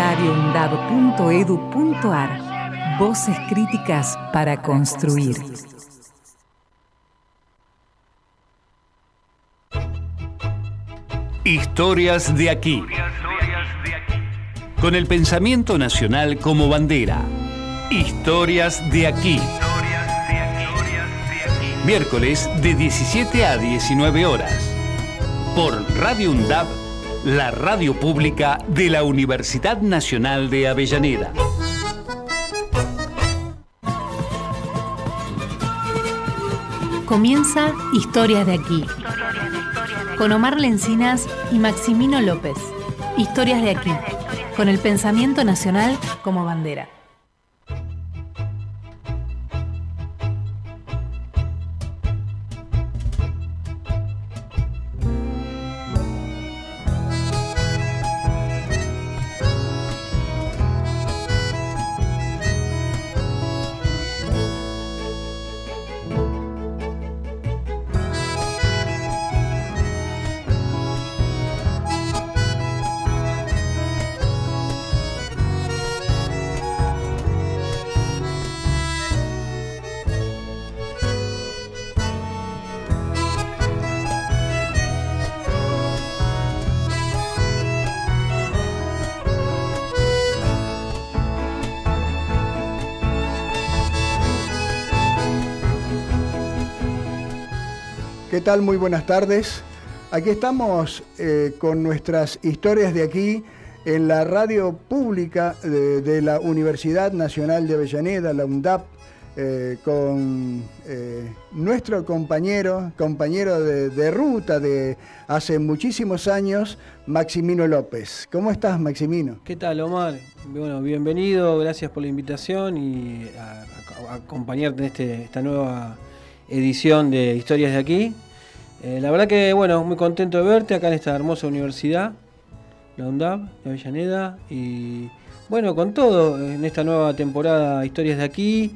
radioundab.edu.ar Voces críticas para construir. Historias de aquí. Con el pensamiento nacional como bandera. Historias de aquí. Miércoles de 17 a 19 horas. Por Radio UNDAB, la radio pública de la Universidad Nacional de Avellaneda. Comienza Historias de aquí. Con Omar Lencinas y Maximino López. Historias de aquí. Con el pensamiento nacional como bandera. Tal? Muy buenas tardes. Aquí estamos eh, con nuestras historias de aquí en la radio pública de, la Universidad Nacional de Avellaneda, la UNDAP, eh, con eh, nuestro compañero, compañero de, ruta de hace muchísimos años, Maximino López. ¿Cómo estás, Maximino? ¿Qué tal, Omar? Bueno, bienvenido, gracias por la invitación y acompañarte en este, esta nueva edición de Historias de aquí. Eh, la verdad que, bueno, muy contento de verte acá en esta hermosa universidad, la UNDAB, de Avellaneda, y bueno, con todo en esta nueva temporada Historias de aquí,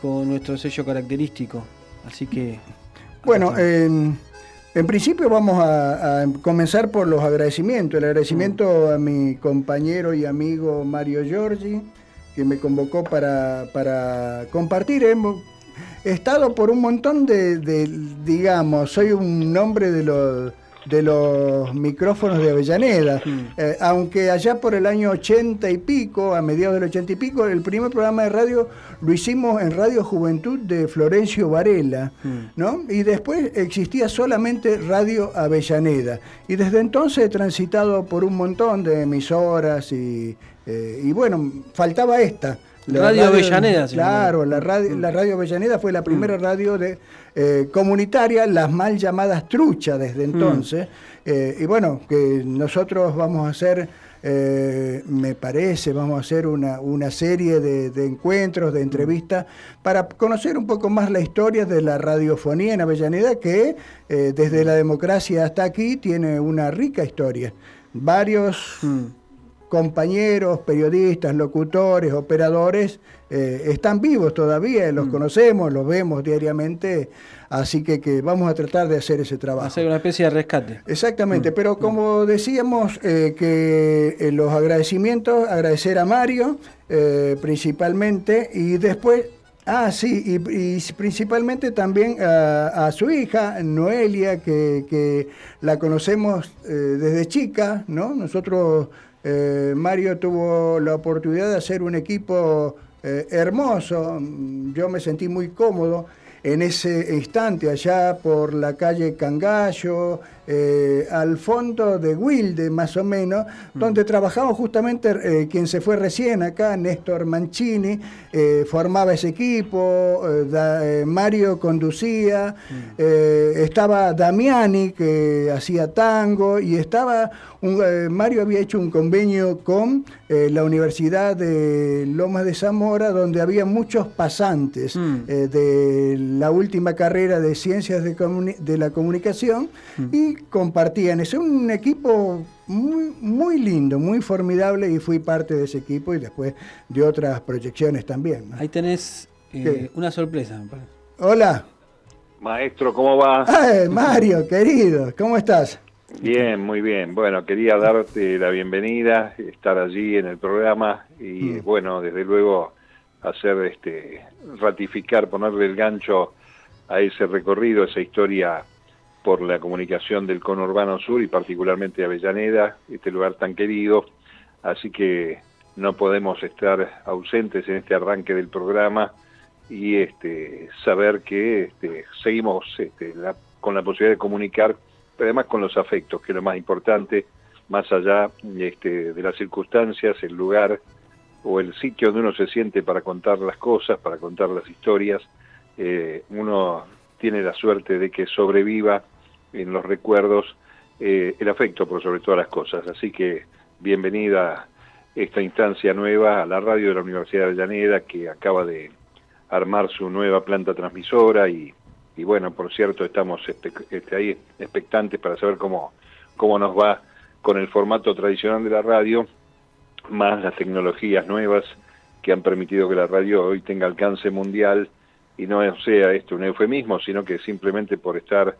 con nuestro sello característico. Así que... Bueno, en, principio vamos a, comenzar por los agradecimientos. El agradecimiento a mi compañero y amigo Mario Giorgi, que me convocó para, para compartir. Hemos, estado por un montón de, digamos, soy un nombre de los de los micrófonos de Avellaneda, mm. eh, aunque allá por el año ochenta y pico, a mediados del ochenta y pico, el primer programa de radio lo hicimos en Radio Juventud de Florencio Varela, mm. ¿no? Y después existía solamente Radio Avellaneda. Y desde entonces he transitado por un montón de emisoras y, eh, y bueno, faltaba esta. Radio, Avellaneda. Claro, la radio, la radio Avellaneda fue la primera mm. radio de, eh, comunitaria, las mal llamadas truchas desde mm. entonces. Eh, y bueno, que nosotros vamos a hacer, eh, me parece, vamos a hacer una, una serie de, encuentros, de entrevistas, para conocer un poco más la historia de la radiofonía en Avellaneda, que desde la democracia hasta aquí tiene una rica historia. Varios... Mm compañeros, periodistas, locutores, operadores, eh, están vivos todavía, los mm. conocemos, los vemos diariamente, así que, vamos a tratar de hacer ese trabajo. Hacer una especie de rescate. Exactamente, mm. pero como decíamos, eh, que eh, los agradecimientos, agradecer a Mario principalmente, y después Ah, sí, y, principalmente también a, su hija, Noelia, que, que la conocemos desde chica, ¿no? Nosotros eh, Mario tuvo la oportunidad de hacer un equipo eh, hermoso, yo me sentí muy cómodo en ese instante allá por la calle Cangallo, eh, al fondo de Wilde más o menos, mm. donde trabajaba justamente eh, quien se fue recién acá, Néstor Mancini, eh, formaba ese equipo, Mario conducía, mm. estaba Damiani que hacía tango y estaba, Mario había hecho un convenio con la Universidad de Lomas de Zamora, donde había muchos pasantes mm. de la última carrera de Ciencias de, la Comunicación y compartían. Es un equipo muy, muy lindo, muy formidable y fui parte de ese equipo y después de otras proyecciones también. Ahí tenés eh, una sorpresa. Hola. Maestro, ¿cómo va? Mario, querido, ¿cómo estás? Bien, muy bien. Bueno, quería darte la bienvenida, estar allí en el programa y Mm. bueno, desde luego hacer este ratificar, ponerle el gancho a ese recorrido, esa historia por la comunicación del conurbano sur y particularmente Avellaneda, este lugar tan querido. Así que no podemos estar ausentes en este arranque del programa y este saber que este, seguimos este, la- con la posibilidad de comunicar, pero además con los afectos, que es lo más importante, más allá este, de las circunstancias, el lugar o el sitio donde uno se siente para contar las cosas, para contar las historias. Eh, uno tiene la suerte de que sobreviva en los recuerdos eh, el afecto por sobre todas las cosas. Así que bienvenida esta instancia nueva a la radio de la Universidad de Avellaneda que acaba de armar su nueva planta transmisora y, y bueno, por cierto, estamos este, ahí expectantes para saber cómo, cómo nos va con el formato tradicional de la radio, más las tecnologías nuevas que han permitido que la radio hoy tenga alcance mundial y no sea esto un eufemismo, sino que simplemente por estar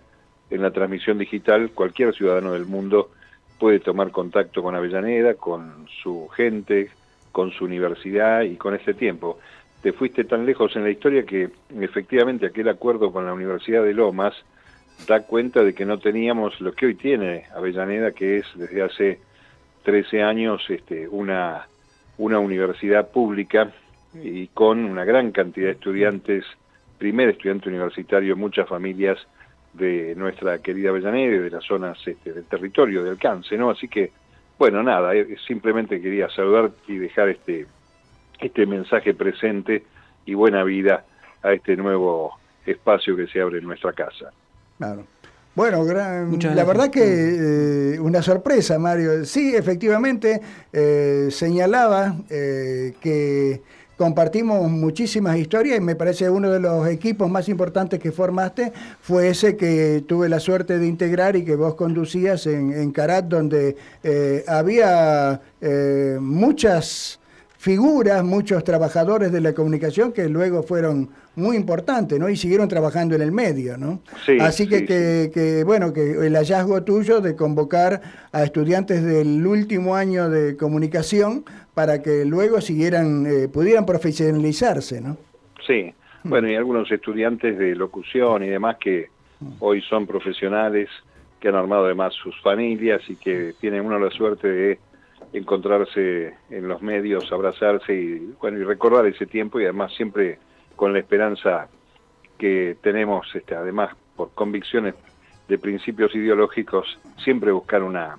en la transmisión digital, cualquier ciudadano del mundo puede tomar contacto con Avellaneda, con su gente, con su universidad y con este tiempo. Te fuiste tan lejos en la historia que efectivamente aquel acuerdo con la Universidad de Lomas da cuenta de que no teníamos lo que hoy tiene Avellaneda, que es desde hace 13 años este, una, una universidad pública y con una gran cantidad de estudiantes, primer estudiante universitario, muchas familias de nuestra querida Avellaneda y de las zonas este, del territorio de alcance, ¿no? Así que, bueno, nada, eh, simplemente quería saludar y dejar este, este mensaje presente y buena vida a este nuevo espacio que se abre en nuestra casa. Claro. Bueno, gran- la verdad que eh, una sorpresa, Mario. Sí, efectivamente, eh, señalaba eh, que compartimos muchísimas historias y me parece uno de los equipos más importantes que formaste fue ese que tuve la suerte de integrar y que vos conducías en, en Carat, donde eh, había eh, muchas figuras, muchos trabajadores de la comunicación que luego fueron muy importantes, ¿no? Y siguieron trabajando en el medio, ¿no? Sí, Así que, sí, que, que, bueno, que el hallazgo tuyo de convocar a estudiantes del último año de comunicación para que luego siguieran, eh, pudieran profesionalizarse, ¿no? Sí, bueno, y algunos estudiantes de locución y demás que hoy son profesionales, que han armado además sus familias y que tienen uno la suerte de encontrarse en los medios, abrazarse y, bueno, y recordar ese tiempo y además siempre con la esperanza que tenemos, este, además por convicciones de principios ideológicos, siempre buscar una,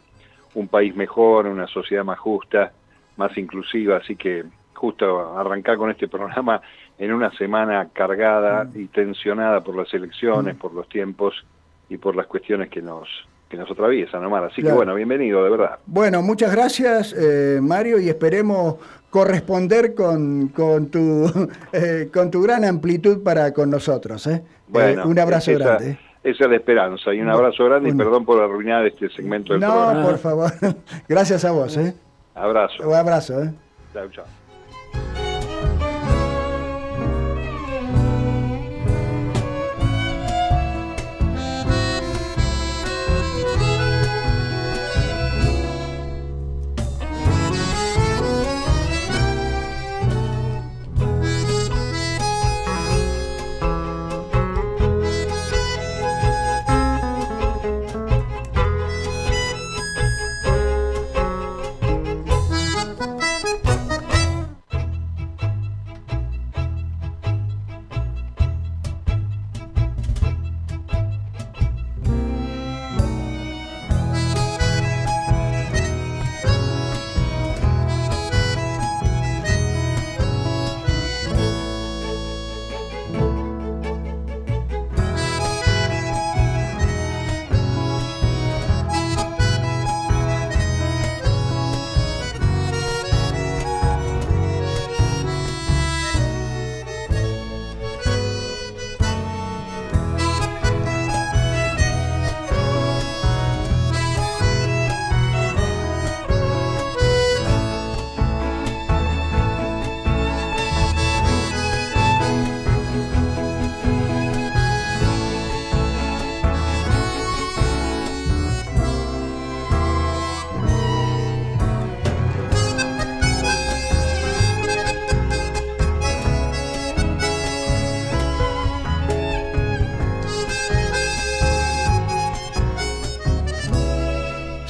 un país mejor, una sociedad más justa, más inclusiva, así que justo arrancar con este programa en una semana cargada y tensionada por las elecciones, por los tiempos y por las cuestiones que nos que nos atraviesan, Omar. Así que bueno, bienvenido, de verdad. Bueno, muchas gracias, eh, Mario, y esperemos corresponder con, con, tu, eh, con tu gran amplitud para con nosotros. ¿eh? Bueno, Eh, un abrazo esa, grande. Esa es la esperanza y un abrazo grande y Bueno. perdón por arruinar este segmento del No, programa. por favor. Gracias a vos. ¿eh? Abrazo. Un abrazo. ¿eh? Chao, chao.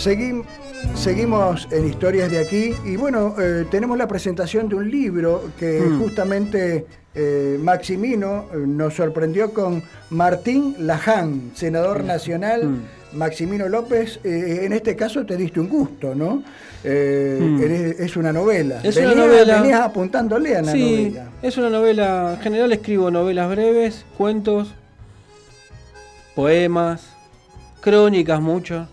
Seguimos en Historias de aquí y bueno, eh, tenemos la presentación de un libro que mm. justamente eh, Maximino eh, nos sorprendió con Martín Laján, senador mm. nacional. Mm. Maximino López, en este caso te diste un gusto, ¿no? es una novela. Es una novela. Venías apuntándole a la sí, Es una novela. En general escribo novelas breves, cuentos, poemas, crónicas mucho.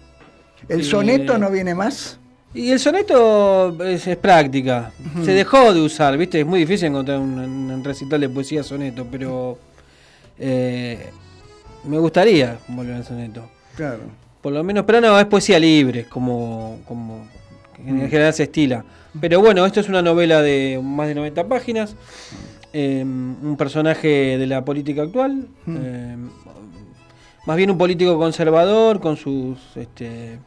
¿El soneto no viene más? Y el soneto es, práctica. Se dejó de usar, ¿viste? Es muy difícil encontrar un, recital de poesía soneto, pero eh, me gustaría volver al soneto. Claro. Por lo menos, pero no, es poesía libre, como, como en general se estila. Pero bueno, esto es una novela de más de 90 páginas. Eh, un personaje de la política actual. Eh, más bien un político conservador con sus este,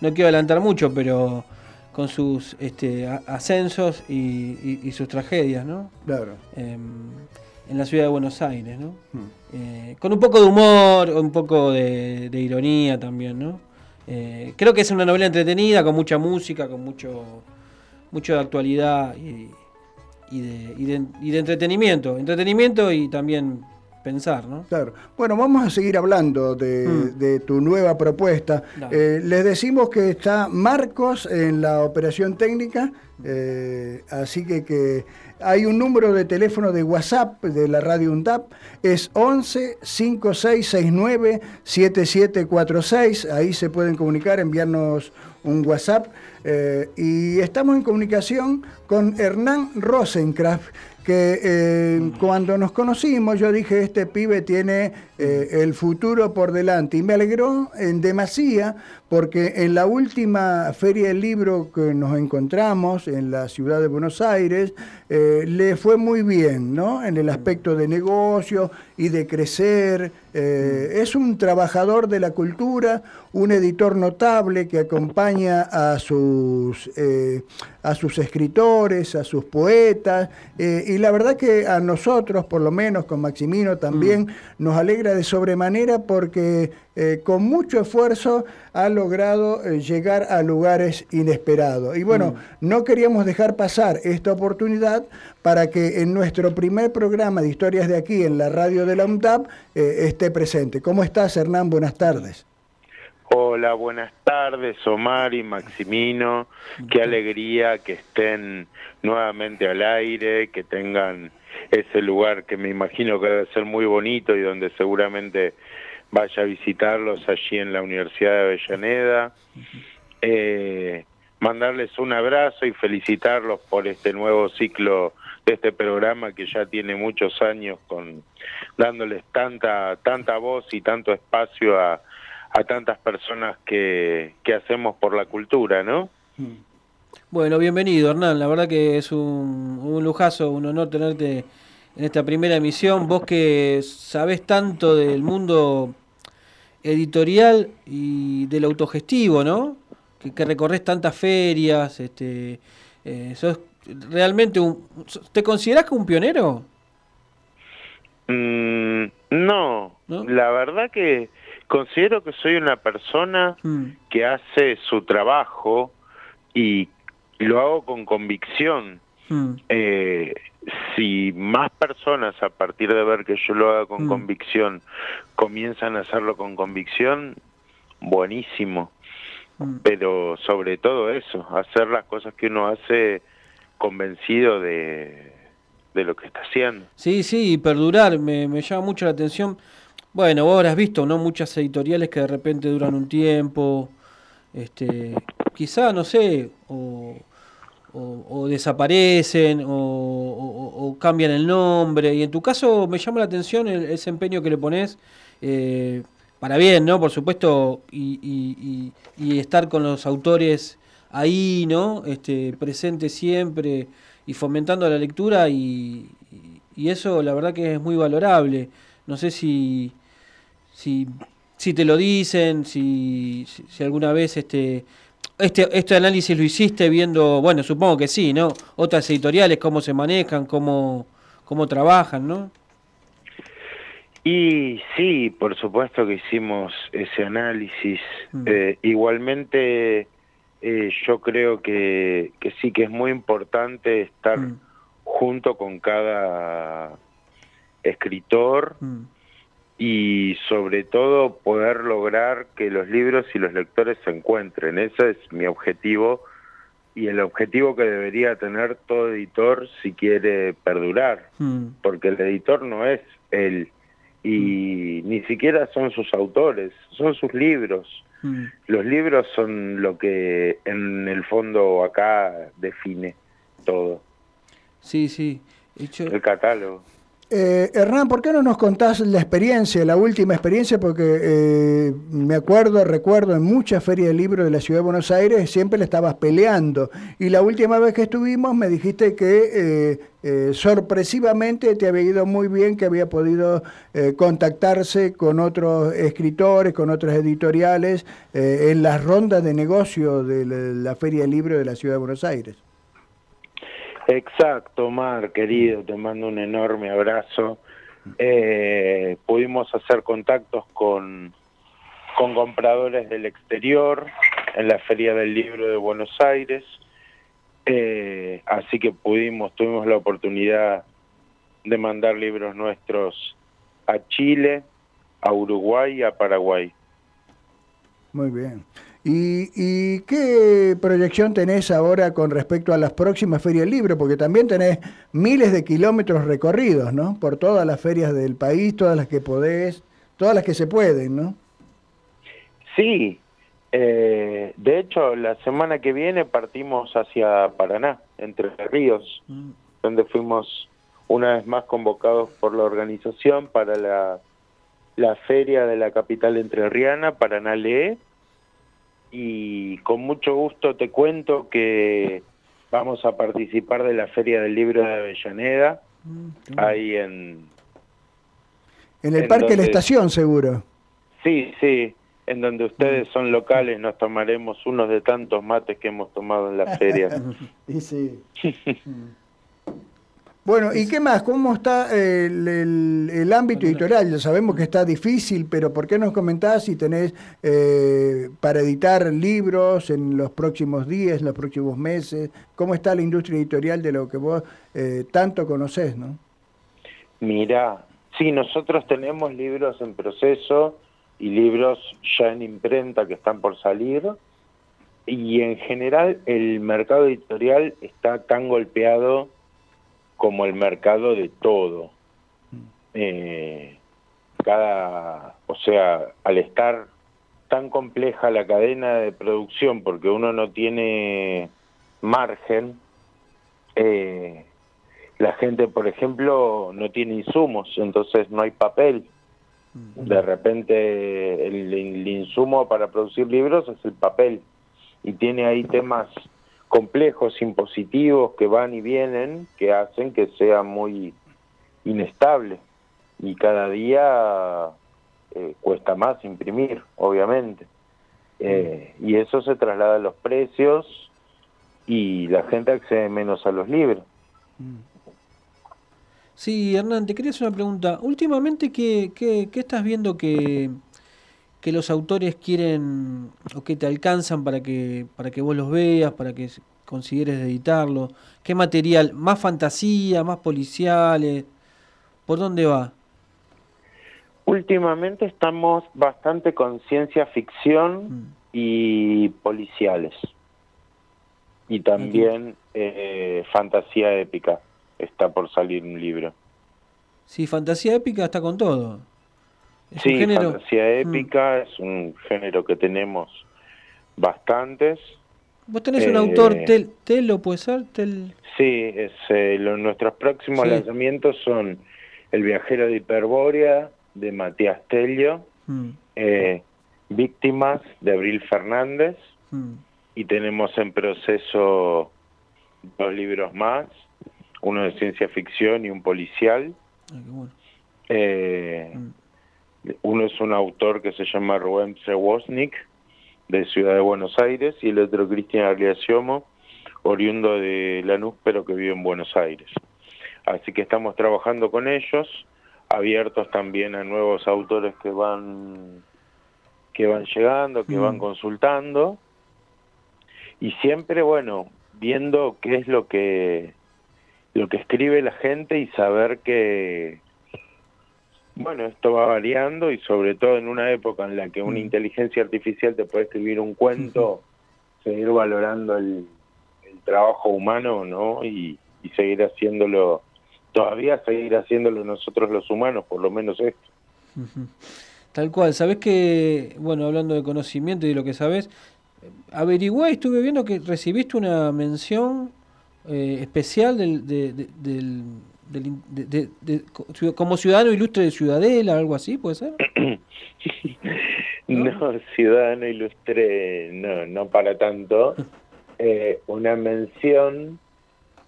no quiero adelantar mucho, pero con sus este, ascensos y, sus tragedias, ¿no? Claro. Em, en la ciudad de Buenos Aires, ¿no? Hmm. Eh, con un poco de humor, un poco de, ironía también, ¿no? Eh, creo que es una novela entretenida, con mucha música, con mucho, mucho de actualidad y, de, y de entretenimiento. Entretenimiento y también pensar, ¿no? Claro. Bueno, vamos a seguir hablando de, mm. tu nueva propuesta. Eh, les decimos que está Marcos en la operación técnica, eh, así que, que hay un número de teléfono de WhatsApp de la radio UNDAP, es 11 5669 7746, ahí se pueden comunicar, enviarnos un WhatsApp. Eh, y estamos en comunicación con Hernán Rosenkraft, que eh, cuando nos conocimos yo dije, este pibe tiene eh, el futuro por delante. Y me alegró en demasía porque en la última feria del libro que nos encontramos en la ciudad de Buenos Aires, eh, le fue muy bien, ¿no? En el aspecto de negocio y de crecer. es un trabajador de la cultura, un editor notable que acompaña a sus, a sus escritores, a sus poetas, y la verdad que a nosotros, por lo menos con Maximino también, mm. nos alegra de sobremanera porque eh, con mucho esfuerzo ha logrado eh, llegar a lugares inesperados. Y bueno, mm. no queríamos dejar pasar esta oportunidad para que en nuestro primer programa de historias de aquí, en la radio de la UNTAP, eh, esté presente. ¿Cómo estás, Hernán? Buenas tardes. Hola, buenas tardes, Omar y Maximino. Qué alegría que estén nuevamente al aire, que tengan ese lugar que me imagino que debe ser muy bonito y donde seguramente vaya a visitarlos allí en la Universidad de Avellaneda. Eh, mandarles un abrazo y felicitarlos por este nuevo ciclo de este programa que ya tiene muchos años con dándoles tanta tanta voz y tanto espacio a tantas personas que, hacemos por la cultura, ¿no? Bueno, bienvenido Hernán, la verdad que es un, un lujazo, un honor tenerte en esta primera emisión, vos que sabés tanto del mundo editorial y del autogestivo, ¿no? Que, que recorres tantas ferias, este, eh, sos realmente un... ¿Te considerás que un pionero? Mm, no, la verdad que considero que soy una persona mm. que hace su trabajo y lo hago con convicción. Mm. Eh, si más personas a partir de ver que yo lo hago con mm. convicción comienzan a hacerlo con convicción, buenísimo. Pero sobre todo eso, hacer las cosas que uno hace convencido de, de lo que está haciendo. Sí, sí, y perdurar, me, me llama mucho la atención bueno, vos habrás visto, ¿no? Muchas editoriales que de repente duran un tiempo, este, quizá, no sé, o, desaparecen, o, cambian el nombre. Y en tu caso me llama la atención el, ese empeño que le pones, eh, para bien, ¿no? Por supuesto, y, estar con los autores ahí, ¿no? Este, presente siempre y fomentando la lectura, y eso la verdad que es muy valorable. No sé si, si, si te lo dicen, si, si, alguna vez este, este, este análisis lo hiciste viendo, bueno, supongo que sí, ¿no? Otras editoriales, cómo se manejan, cómo, cómo trabajan, ¿no? Y sí, por supuesto que hicimos ese análisis. Mm. Eh, igualmente, eh, yo creo que, que, sí que es muy importante estar mm. junto con cada escritor mm. Y sobre todo poder lograr que los libros y los lectores se encuentren. Ese es mi objetivo y el objetivo que debería tener todo editor si quiere perdurar, porque el editor no es él y ni siquiera son sus autores, son sus libros. Mm. Los libros son lo que en el fondo acá define todo. Sí, sí. El catálogo. Eh, Hernán, ¿por qué no nos contás la experiencia, la última experiencia? Porque eh, me acuerdo, recuerdo en muchas ferias de libros de la ciudad de Buenos Aires siempre le estabas peleando. Y la última vez que estuvimos me dijiste que eh, sorpresivamente te había ido muy bien, que había podido contactarse con otros escritores, con otros editoriales en las rondas de negocio de la, feria de libros de la ciudad de Buenos Aires. Exacto, Mar, querido, te mando un enorme abrazo. Eh, pudimos hacer contactos con, con compradores del exterior en la Feria del Libro de Buenos Aires, eh, así que pudimos, tuvimos la oportunidad de mandar libros nuestros a Chile, a Uruguay y a Paraguay. Muy bien. ¿Y, qué proyección tenés ahora con respecto a las próximas ferias del libro? Porque también tenés miles de kilómetros recorridos, ¿no? Por todas las ferias del país, todas las que podés, todas las que se pueden, ¿no? Sí. Eh, de hecho, la semana que viene partimos hacia Paraná, entre Ríos, mm. donde fuimos una vez más convocados por la organización para la, la feria de la capital entrerriana, Paraná Lee y con mucho gusto te cuento que vamos a participar de la Feria del Libro de Avellaneda, mm, ahí en... En el Parque de la Estación, seguro. Sí, sí, en donde ustedes son locales nos tomaremos unos de tantos mates que hemos tomado en la feria. y sí. Bueno, ¿y qué más? ¿Cómo está el, ámbito editorial? Ya sabemos que está difícil, pero ¿por qué nos comentás si tenés eh, para editar libros en los próximos días, en los próximos meses? ¿Cómo está la industria editorial de lo que vos eh, tanto conocés, no? Mira, sí, nosotros tenemos libros en proceso y libros ya en imprenta que están por salir. Y en general el mercado editorial está tan golpeado como el mercado de todo. Eh, cada, o sea, al estar tan compleja la cadena de producción, porque uno no tiene margen, eh, la gente, por ejemplo, no tiene insumos, entonces no hay papel. De repente el, el insumo para producir libros es el papel y tiene ahí temas complejos impositivos que van y vienen que hacen que sea muy inestable y cada día eh, cuesta más imprimir, obviamente. Eh, y eso se traslada a los precios y la gente accede menos a los libros. Sí, Hernán, te quería hacer una pregunta. Últimamente, ¿qué, qué, qué estás viendo que, que los autores quieren o que te alcanzan para que, para que vos los veas, para que consideres editarlo? ¿Qué material? ¿Más fantasía, más policiales? ¿Por dónde va? Últimamente estamos bastante con ciencia ficción mm. y policiales. Y también eh, fantasía épica. Está por salir un libro. Sí, fantasía épica está con todo sí, fantasía mm. épica es un género que tenemos bastantes. ¿Vos tenés un autor, eh, tel, Telo, puede ser? Tel... Sí, es, eh, nuestros próximos lanzamientos son El viajero de Hiperbórea, de Matías Tello, mm. eh, Víctimas, de Abril Fernández, mm. y tenemos en proceso dos libros más, uno de ciencia ficción y un policial. eh, uno es un autor que se llama Rubén Przewosnik, de Ciudad de Buenos Aires, y el otro Cristian Arliasiomo, oriundo de Lanús, pero que vive en Buenos Aires. Así que estamos trabajando con ellos. abiertos también a nuevos autores que van que van llegando, que van Mm. consultando y siempre bueno viendo qué es lo que lo que escribe la gente y saber que bueno esto va variando y sobre todo en una época en la que una Mm. inteligencia artificial te puede escribir un cuento seguir valorando el, el trabajo humano no y, y seguir haciéndolo todavía seguir haciéndolo nosotros los humanos por lo menos esto. Tal cual, sabés que, bueno, hablando de conocimiento y de lo que sabés, eh, averigué y estuve viendo que recibiste una mención eh, especial del, de, de- del, del de- como ciudadano ilustre de Ciudadela, algo así, ¿puede ser? No, ciudadano ilustre, no, no para tanto. Eh, una mención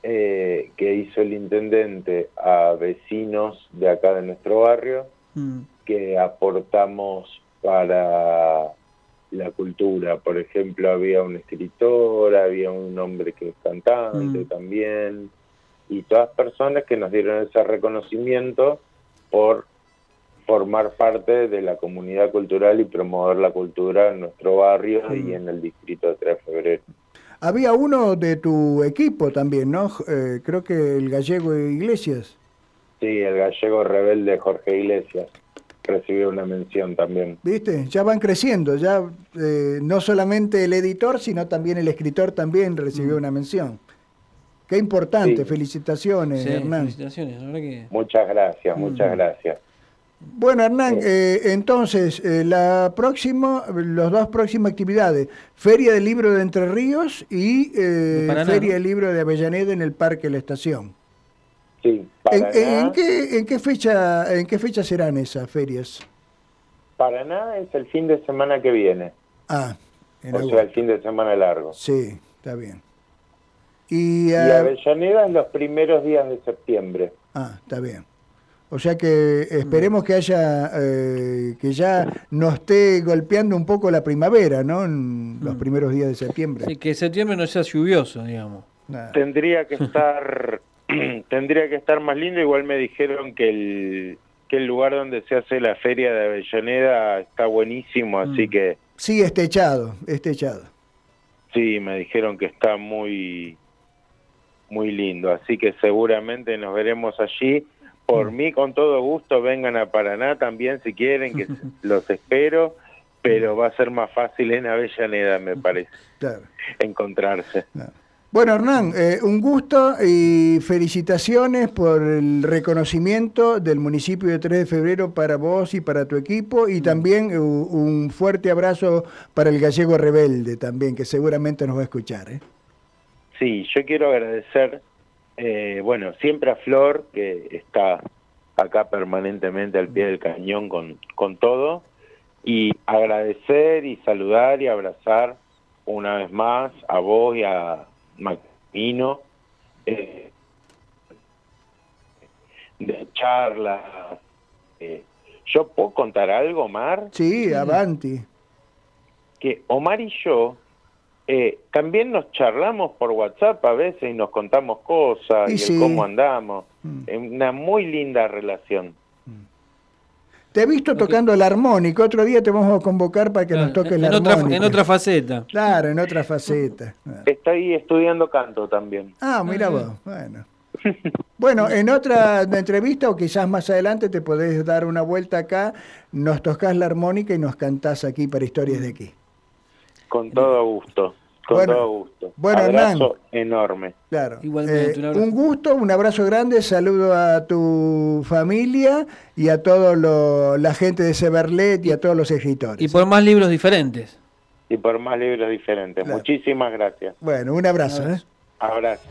eh, que hizo el intendente a vecinos de acá de nuestro barrio Mm, que aportamos para la cultura. Por ejemplo, había un escritor, había un hombre que es cantante Mm. también, y todas personas que nos dieron ese reconocimiento por formar parte de la comunidad cultural y promover la cultura en nuestro barrio Mm. y en el distrito de 3 de febrero. Había uno de tu equipo también, ¿no? Eh, creo que el gallego Iglesias. Sí, el gallego rebelde Jorge Iglesias recibió una mención también. ¿Viste? Ya van creciendo, ya eh, no solamente el editor, sino también el escritor también recibió una mención. Qué importante, Sí. felicitaciones, sí, Hernán. felicitaciones, la verdad que... Muchas gracias, muchas Mm. gracias. Bueno, Hernán, eh, entonces, eh, la próxima, los dos próximas actividades, Feria del Libro de Entre Ríos y eh, Paraná, Feria ¿no? del Libro de Avellaneda en el Parque La Estación. Sí, ¿En, Paraná, en qué, en, qué fecha, ¿En qué fecha serán esas ferias? Paraná es el fin de semana que viene, Ah, en o sea, el fin de semana largo. Sí, está bien. Y, Y ah, Avellaneda es los primeros días de septiembre. ah, está bien. O sea que esperemos que haya, eh, que ya nos esté golpeando un poco la primavera, ¿no? En los primeros días de septiembre. Sí, que septiembre no sea lluvioso, digamos. Nada. Tendría que estar tendría que estar más lindo, igual me dijeron que el que el lugar donde se hace la feria de Avellaneda está buenísimo, así Mm. que Sí, está echado. sí, me dijeron que está muy muy lindo, así que seguramente nos veremos allí. Por mí, con todo gusto, vengan a Paraná también si quieren, que los espero, pero va a ser más fácil en Avellaneda, me parece, Claro. encontrarse. claro. Bueno, Hernán, eh, un gusto y felicitaciones por el reconocimiento del municipio de 3 de febrero para vos y para tu equipo y también eh, un fuerte abrazo para el gallego rebelde también, que seguramente nos va a escuchar. ¿eh? Sí, yo quiero agradecer, eh, bueno, siempre a Flor, que está acá permanentemente al pie del cañón con, con todo, y agradecer y saludar y abrazar una vez más a vos y a Maximino, eh, de charlas. eh. ¿Yo puedo contar algo, Mar? Sí, avanti. que Omar y yo eh, también nos charlamos por WhatsApp a veces y nos contamos cosas Y y, el sí. cómo andamos. Mm. Es una muy linda relación. Te he visto tocando la armónica, otro día te vamos a convocar para que nos toques la en otra, armónica. en otra faceta. Claro, en otra faceta. Estoy estudiando canto también. Ah, mira vos, bueno. Bueno, en otra entrevista o quizás más adelante te podés dar una vuelta acá, nos tocas la armónica y nos cantás aquí para Historias de aquí. Con todo gusto. Con Bueno, todo gusto. bueno, Abrazo enorme. Claro. Igualmente, Eh, un gusto, un abrazo grande, saludo a tu familia y a toda la gente de Severlet y a todos los escritores. Y por más libros diferentes. Y por más libros diferentes. Claro. Muchísimas gracias. Bueno, un abrazo. ¿eh? Abrazo.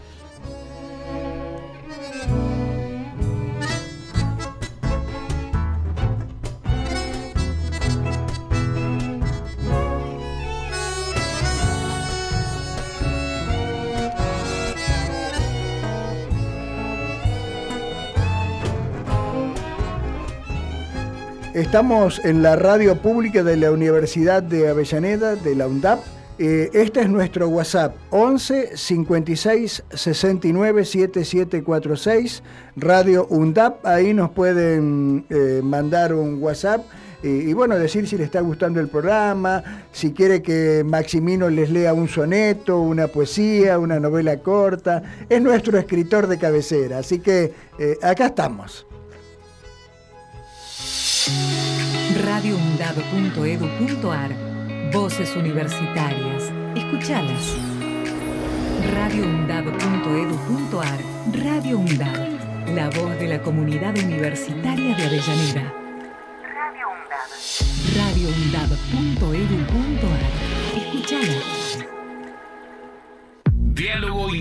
Estamos en la radio pública de la Universidad de Avellaneda, de la UNDAP, Eh, este es nuestro WhatsApp, 11 56 69 7746, Radio UNDAP. Ahí nos pueden eh, mandar un WhatsApp y, bueno, decir si le está gustando el programa, si quiere que Maximino les lea un soneto, una poesía, una novela corta. Es nuestro escritor de cabecera, así que eh, acá estamos. radioundab.edu.ar Voces universitarias. Escuchalas. radioundab.edu.ar Radio UNDAB. La voz de la comunidad universitaria de Avellaneda radioundab.edu.ar. Escuchala. Diálogo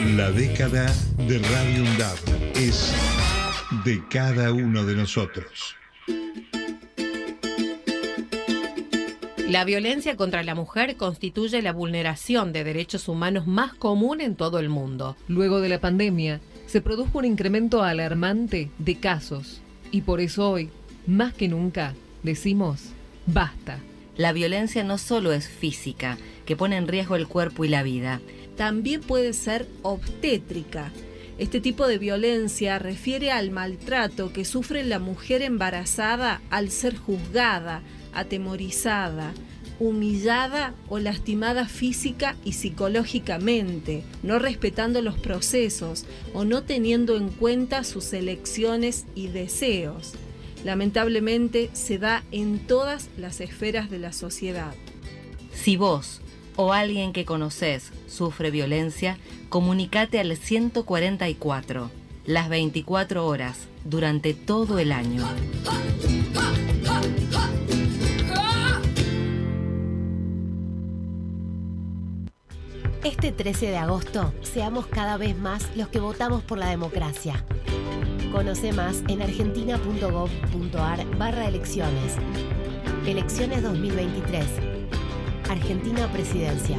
La década de Radio UNDAP es de cada uno de nosotros. La violencia contra la mujer constituye la vulneración de derechos humanos más común en todo el mundo. Luego de la pandemia, se produjo un incremento alarmante de casos y por eso hoy, más que nunca, decimos, basta. La violencia no solo es física, que pone en riesgo el cuerpo y la vida, también puede ser obstétrica. Este tipo de violencia refiere al maltrato que sufre la mujer embarazada al ser juzgada, atemorizada, humillada o lastimada física y psicológicamente, no respetando los procesos o no teniendo en cuenta sus elecciones y deseos. Lamentablemente se da en todas las esferas de la sociedad. Si vos o alguien que conoces sufre violencia, comunicate al 144, las 24 horas, durante todo el año. Este 13 de agosto, seamos cada vez más los que votamos por la democracia. Conoce más en argentina.gov.ar barra elecciones. Elecciones 2023. Argentina Presidencia.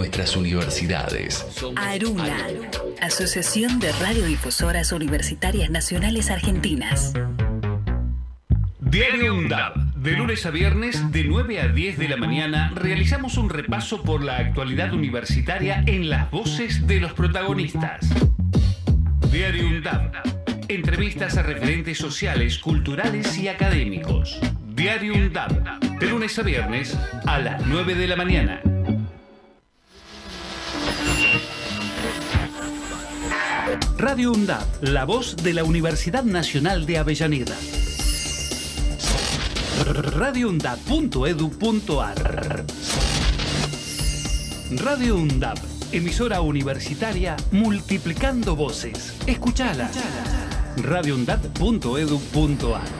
nuestras universidades. Aruna, Asociación de Radiodifusoras Universitarias Nacionales Argentinas. Diario UNDAB. De lunes a viernes, de 9 a 10 de la mañana, realizamos un repaso por la actualidad universitaria en las voces de los protagonistas. Diario UNDAB. Entrevistas a referentes sociales, culturales y académicos. Diario UNDAB. De lunes a viernes, a las 9 de la mañana. Radio UNDAP, la voz de la Universidad Nacional de Avellaneda. radioundap.edu.ar Radio UNDAP, emisora universitaria multiplicando voces. Escuchala. radioundap.edu.ar la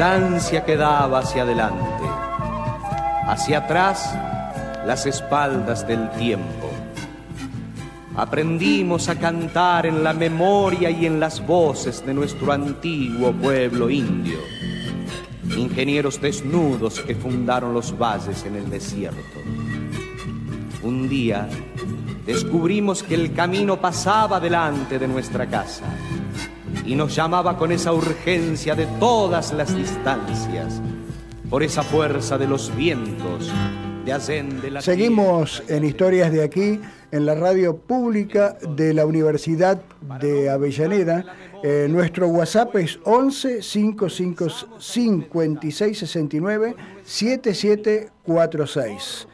distancia que daba hacia adelante, hacia atrás las espaldas del tiempo. Aprendimos a cantar en la memoria y en las voces de nuestro antiguo pueblo indio, ingenieros desnudos que fundaron los valles en el desierto. Un día descubrimos que el camino pasaba delante de nuestra casa y nos llamaba con esa urgencia de todas las distancias, por esa fuerza de los vientos, de Allende la Seguimos en Historias de aquí, en la radio pública de la Universidad de Avellaneda. Eh, nuestro WhatsApp es 11 55 56 69 7746.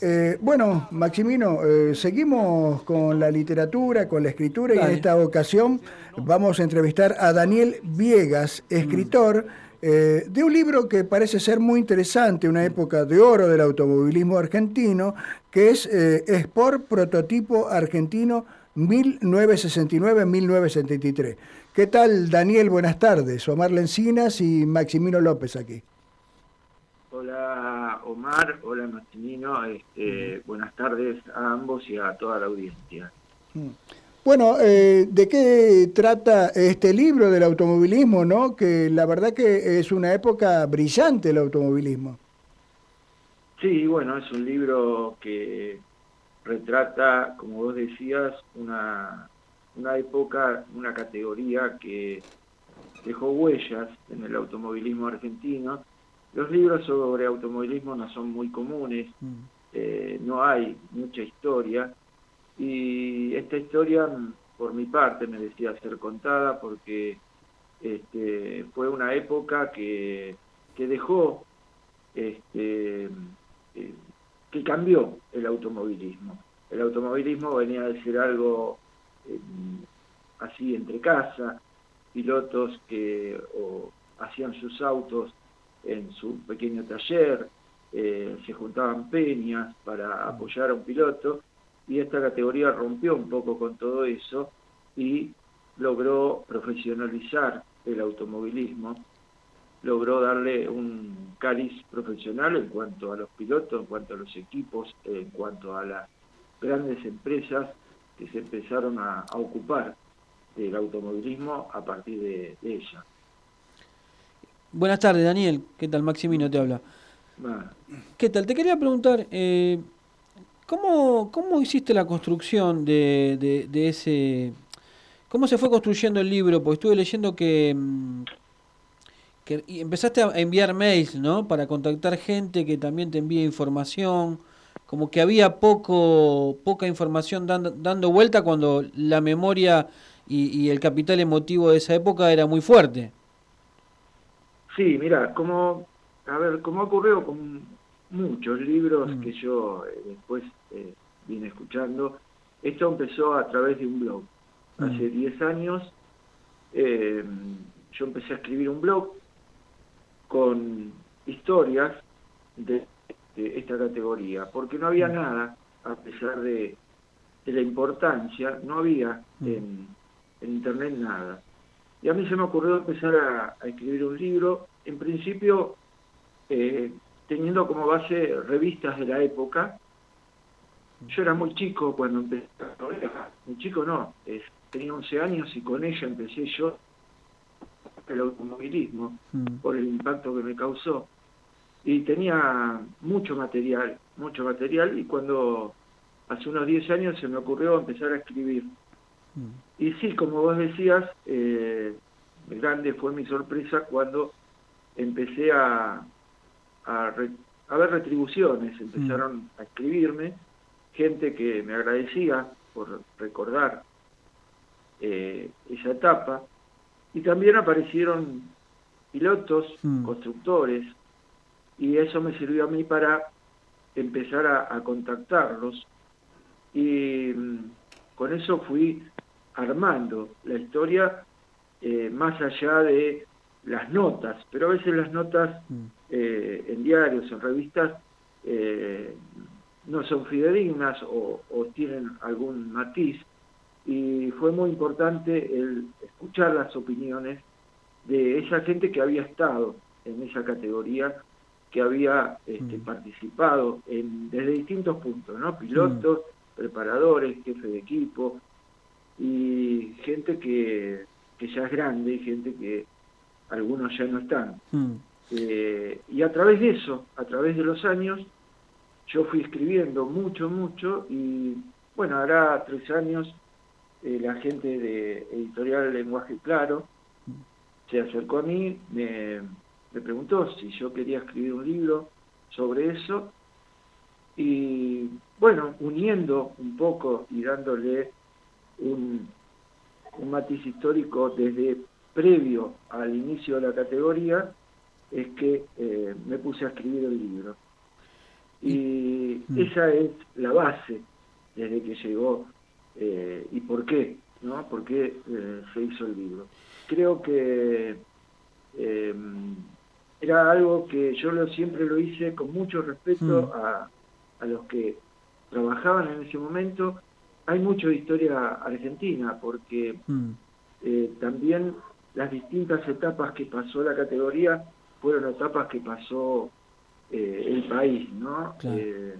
Eh, bueno, Maximino, eh, seguimos con la literatura, con la escritura y en esta ocasión vamos a entrevistar a Daniel Viegas, escritor eh, de un libro que parece ser muy interesante, una época de oro del automovilismo argentino, que es Sport Prototipo Argentino 1969-1973. ¿Qué tal, Daniel? Buenas tardes. Omar Lencinas y Maximino López aquí. Hola Omar, hola Maximino, este, buenas tardes a ambos y a toda la audiencia. Bueno, eh, ¿de qué trata este libro del automovilismo, no? Que la verdad que es una época brillante el automovilismo. Sí, bueno, es un libro que retrata, como vos decías, una, una época, una categoría que dejó huellas en el automovilismo argentino los libros sobre automovilismo no son muy comunes, eh, no hay mucha historia y esta historia, por mi parte, me decía ser contada porque este, fue una época que, que dejó, este, eh, que cambió el automovilismo. El automovilismo venía a ser algo eh, así entre casa, pilotos que hacían sus autos en su pequeño taller, eh, se juntaban peñas para apoyar a un piloto y esta categoría rompió un poco con todo eso y logró profesionalizar el automovilismo, logró darle un cariz profesional en cuanto a los pilotos, en cuanto a los equipos, en cuanto a las grandes empresas que se empezaron a, ocupar del automovilismo a partir de ella. Buenas tardes, Daniel. ¿Qué tal? Maximino te habla. ¿Qué tal? Te quería preguntar, eh, ¿cómo, ¿cómo hiciste la construcción de, de, ese... ¿Cómo se fue construyendo el libro? Porque estuve leyendo que, mm, que empezaste a enviar mails, ¿no? Para contactar gente que también te envía información. Como que había poco, poca información dando, dando vuelta cuando la memoria y, y el capital emotivo de esa época era muy fuerte. Sí, mira, como, a ver, como ocurrió con muchos libros mm. que yo eh, después eh, vine escuchando, esto empezó a través de un blog. Mm. Hace 10 años eh, yo empecé a escribir un blog con historias de, esta categoría, porque no había mm. nada, a pesar de, la importancia, no había en Internet nada. Y a mí se me ocurrió empezar a, escribir un libro, en principio eh, teniendo como base revistas de la época. Yo era muy chico cuando empecé, muy chico no, tenía 11 años y con ella empecé yo el automovilismo mm. por el impacto que me causó. Y tenía mucho material, mucho material y cuando hace unos 10 años se me ocurrió empezar a escribir y sí, como vos decías, eh, grande fue mi sorpresa cuando empecé a, a, ver retribuciones, empezaron mm. a escribirme gente que me agradecía por recordar eh, esa etapa, y también aparecieron pilotos, mm. constructores, y eso me sirvió a mí para empezar a, a contactarlos, y mm, con eso fui armando la historia eh, más allá de las notas, pero a veces las notas mm. eh, en diarios, en revistas, eh, no son fidedignas o, tienen algún matiz y fue muy importante el escuchar las opiniones de esa gente que había estado en esa categoría, que había este, participado en, desde distintos puntos, ¿no? Pilotos, preparadores, jefes de equipo y gente que, que ya es grande y gente que algunos ya no están. Eh, y a través de eso, a través de los años, yo fui escribiendo mucho, mucho y bueno, hará tres años eh, la gente de Editorial Lenguaje Claro se acercó a mí, me, me preguntó si yo quería escribir un libro sobre eso y bueno, uniendo un poco y dándole un, un matiz histórico desde previo al inicio de la categoría, es que eh, me puse a escribir el libro. Y Mm. esa es la base desde que llegó eh, y por qué, ¿no? ¿Por qué eh, se hizo el libro? Creo que eh, era algo que yo lo, siempre lo hice con mucho respeto Mm. a, a los que trabajaban en ese momento. Hay mucho de historia argentina porque Mm. eh, también las distintas etapas que pasó la categoría fueron etapas que pasó eh, el país, ¿no? Claro. Eh,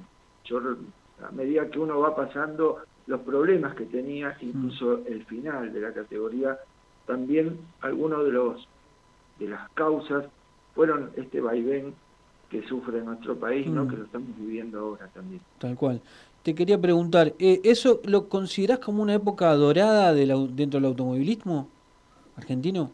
yo, a medida que uno va pasando los problemas que tenía, incluso el final de la categoría, también algunos de los de las causas fueron este vaivén que sufre nuestro país, ¿no? Mm. Que lo estamos viviendo ahora también. Tal cual. Te quería preguntar, eh, ¿eso lo considerás como una época dorada del au- dentro del automovilismo argentino?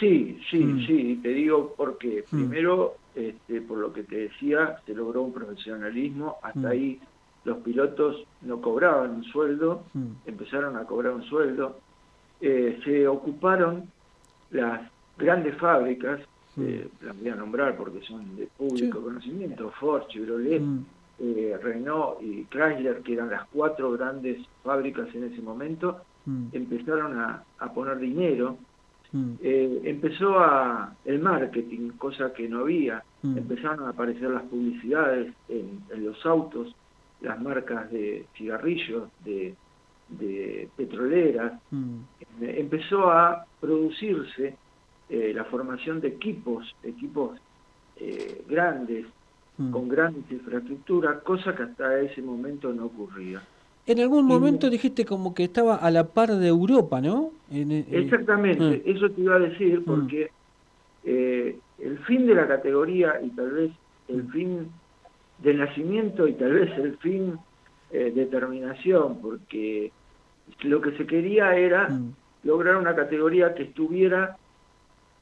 Sí, sí, Mm. sí, te digo porque primero, este, por lo que te decía, se logró un profesionalismo, hasta Mm. ahí los pilotos no cobraban un sueldo, Mm. empezaron a cobrar un sueldo, eh, se ocuparon las grandes fábricas, Mm. eh, las voy a nombrar porque son de público conocimiento, Ford, Chevrolet, Mm. Eh, Renault y Chrysler, que eran las cuatro grandes fábricas en ese momento, Mm. empezaron a, a poner dinero Mm. eh, empezó a el marketing, cosa que no había. Mm. Empezaron a aparecer las publicidades en, en los autos, las marcas de cigarrillos, de, de petroleras. Eh, Empezó a producirse la formación de equipos, equipos eh, grandes, Mm. con gran infraestructura, cosa que hasta ese momento no ocurría. En algún Y- momento dijiste como que estaba a la par de Europa, ¿no? En- en- Exactamente, eh, eso te iba a decir porque eh, el fin de la categoría y tal vez el fin del nacimiento y tal vez el fin eh, de terminación, porque lo que se quería era lograr una categoría que estuviera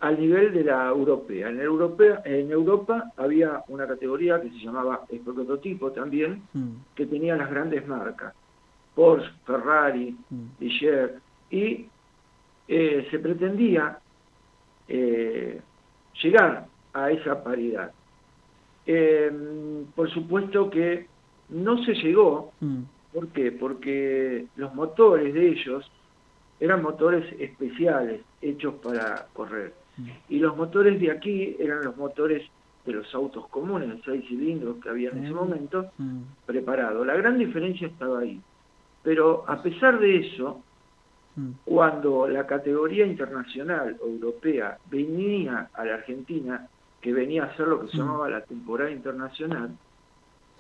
al nivel de la europea. En, Europa había una categoría que se llamaba el prototipo también, mm, que tenía las grandes marcas, Porsche, Ferrari, mm, Ligier, y eh, se pretendía eh, llegar a esa paridad. Eh, por supuesto que no se llegó, mm, ¿por qué? Porque los motores de ellos eran motores especiales, hechos para correr. Y los motores de aquí eran los motores de los autos comunes, de seis cilindros que había en ese momento, mm, preparado. La gran diferencia estaba ahí. Pero a pesar de eso, mm, cuando la categoría internacional europea venía a la Argentina, que venía a hacer lo que se llamaba la temporada internacional,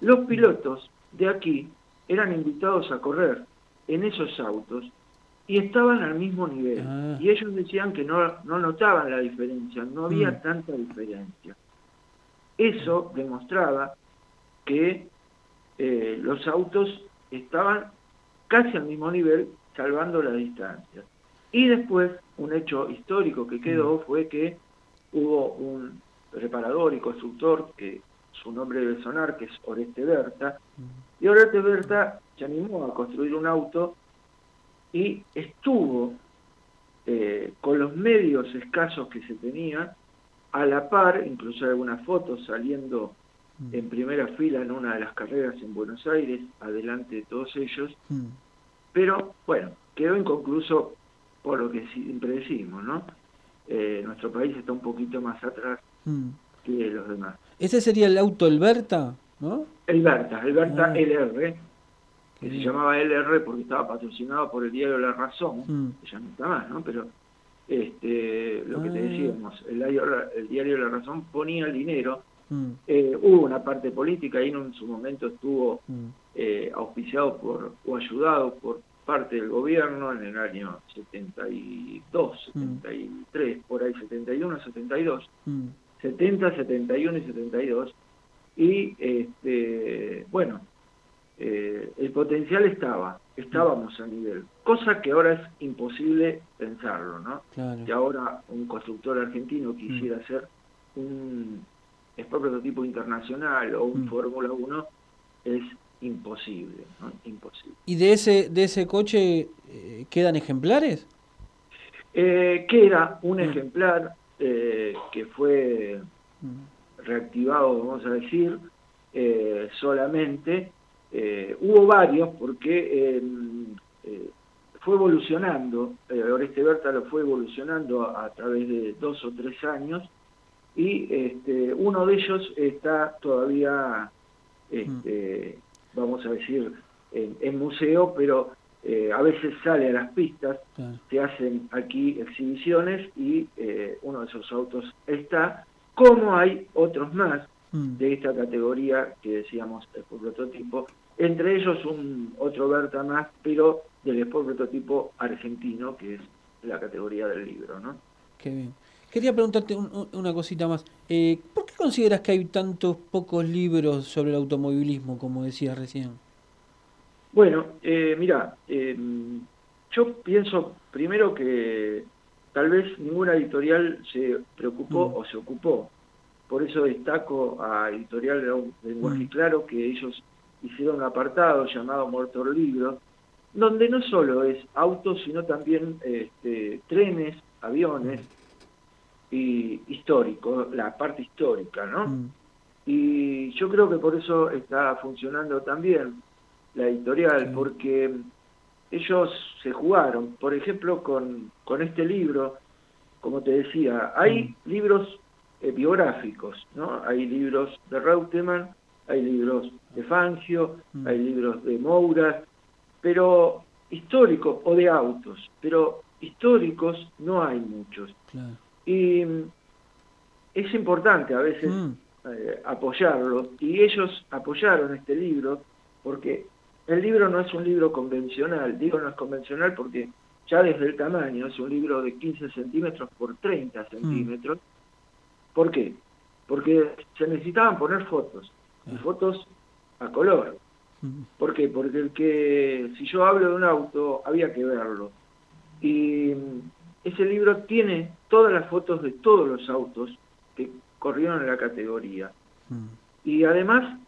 los pilotos de aquí eran invitados a correr en esos autos y estaban al mismo nivel. Ah. Y ellos decían que no, no notaban la diferencia, no había Mm. tanta diferencia. Eso demostraba que eh, los autos estaban casi al mismo nivel, salvando la distancia. Y después, un hecho histórico que quedó fue que hubo un reparador y constructor, que su nombre debe sonar, que es Oreste Berta, y Oreste Berta se animó a construir un auto y estuvo eh, con los medios escasos que se tenían, a la par, incluso hay algunas fotos saliendo en primera fila en una de las carreras en Buenos Aires, adelante de todos ellos, mm. pero bueno, quedó inconcluso por lo que siempre decimos, ¿no? Eh, nuestro país está un poquito más atrás mm. que los demás. Ese sería el auto Alberta, ¿no? El Berta, el Berta Ah. LR, que se bien. llamaba LR porque estaba patrocinado por el diario La Razón, Mm. que ya no está más, ¿no? Pero este, lo que te Ah. decíamos, el diario, el diario La Razón ponía el dinero. Mm, Eh, hubo una parte política, y en su momento estuvo mm, eh, auspiciado por o ayudado por parte del gobierno en el año 72, Mm. 73, por ahí 71, 72, mm. 70, 71 y 72. Y este, bueno, eh, el potencial estaba, estábamos a nivel, cosa que ahora es imposible pensarlo, ¿no? Claro. Que ahora un constructor argentino quisiera hacer un sport prototipo internacional o un Mm. Fórmula 1 es imposible, ¿no? Imposible. ¿Y de ese, de ese coche eh, quedan ejemplares? Eh, que era un Mm. ejemplar eh, que fue Mm, reactivado, vamos a decir, eh, solamente. Eh, hubo varios porque eh, eh, fue evolucionando, eh, Oreste Berta lo fue evolucionando a, a través de dos o tres años y este, uno de ellos está todavía, este, vamos a decir, en, en museo, pero a veces sale a las pistas, claro. se hacen aquí exhibiciones y uno de esos autos está, como hay otros más Mm, de esta categoría que decíamos Sport Prototipo, entre ellos un otro Berta más, pero del Sport Prototipo argentino, que es la categoría del libro, ¿no? Qué bien. Quería preguntarte un- un- una cosita más. Eh, ¿Por qué consideras que hay tantos pocos libros sobre el automovilismo, como decías recién? Bueno, eh, mira, eh, yo pienso primero que tal vez ninguna editorial se preocupó Mm. o se ocupó. Por eso destaco a Editorial de Lenguaje Mm. Claro que ellos hicieron un apartado llamado Motor Libro, donde no solo es autos, sino también este, trenes, aviones y histórico, la parte histórica, ¿no? Mm, Y yo creo que por eso está funcionando también la editorial, porque ellos se jugaron, por ejemplo, con, con este libro, como te decía, hay libros eh, biográficos, ¿no? Hay libros de Reutemann, hay libros de Fangio, Mm. hay libros de Moura, pero históricos, o de autos, pero históricos no hay muchos. claro. Y mm, es importante a veces Mm, eh, apoyarlo y ellos apoyaron este libro porque el libro no es un libro convencional, digo no es convencional porque ya desde el tamaño es un libro de 15 centímetros por 30 centímetros. ¿Por qué? Porque se necesitaban poner fotos y fotos a color. ¿Por qué? Porque el que, si yo hablo de un auto, había que verlo. Y ese libro tiene todas las fotos de todos los autos que corrieron en la categoría. mm, Y además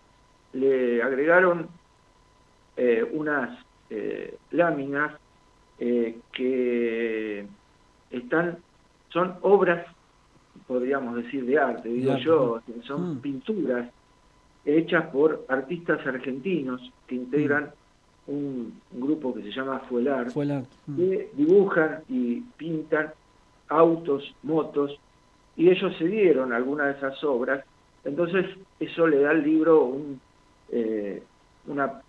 le agregaron eh, unas eh, láminas eh, que están, son obras, podríamos decir, de arte, digo yo, son Mm. pinturas hechas por artistas argentinos que integran un, un grupo que se llama Fuelar. Mm, que dibujan y pintan autos, motos, y ellos se dieron algunas de esas obras, entonces eso le da al libro un, eh, una,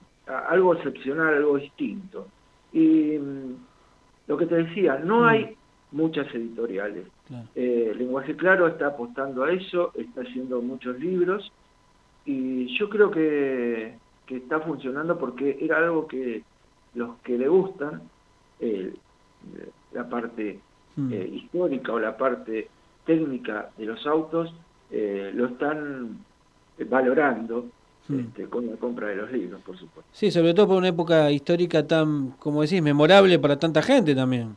algo excepcional, algo distinto. Y mm, lo que te decía, no hay muchas editoriales. claro. Eh, Lenguaje Claro está apostando a eso, está haciendo muchos libros y yo creo que, que está funcionando porque era algo que los que le gustan, eh, la parte Mm, eh, histórica o la parte técnica de los autos, eh, lo están valorando Mm. este, con la compra de los libros, por supuesto. Sí, sobre todo por una época histórica tan, como decís, memorable para tanta gente también.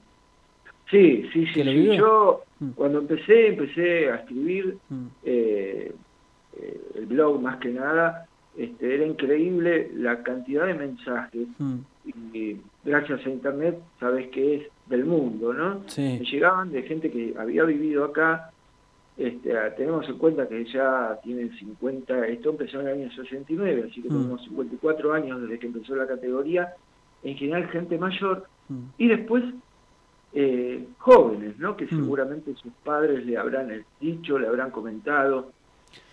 Sí, sí, sí. ¿Que lo sí. Yo Mm. cuando empecé, empecé a escribir Mm, eh, eh, el blog más que nada, este, era increíble la cantidad de mensajes mm, y gracias a internet sabes que es del mundo, ¿no? Sí. Me llegaban de gente que había vivido acá, este, ah, tenemos en cuenta que ya tienen 50, esto empezó en el año 69, así que Mm. tenemos 54 años desde que empezó la categoría, en general gente mayor, mm, y después eh, jóvenes, ¿no? Que Mm. seguramente sus padres le habrán eh, dicho, le habrán comentado.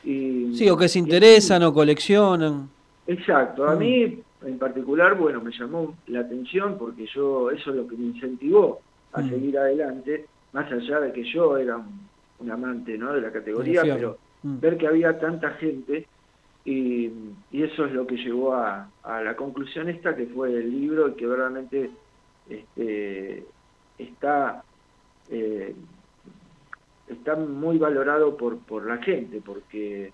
Y, Sí, o que se y- interesan o coleccionan. Exacto, a Mm. mí en particular, bueno, me llamó la atención porque yo, eso es lo que me incentivó a Mm. seguir adelante, más allá de que yo era un, un amante ¿no? de la categoría, pero. Mm. ver que había tanta gente y, y eso es lo que llevó a, a la conclusión esta que fue el libro y que verdaderamente este, está eh, está muy valorado por, por la gente porque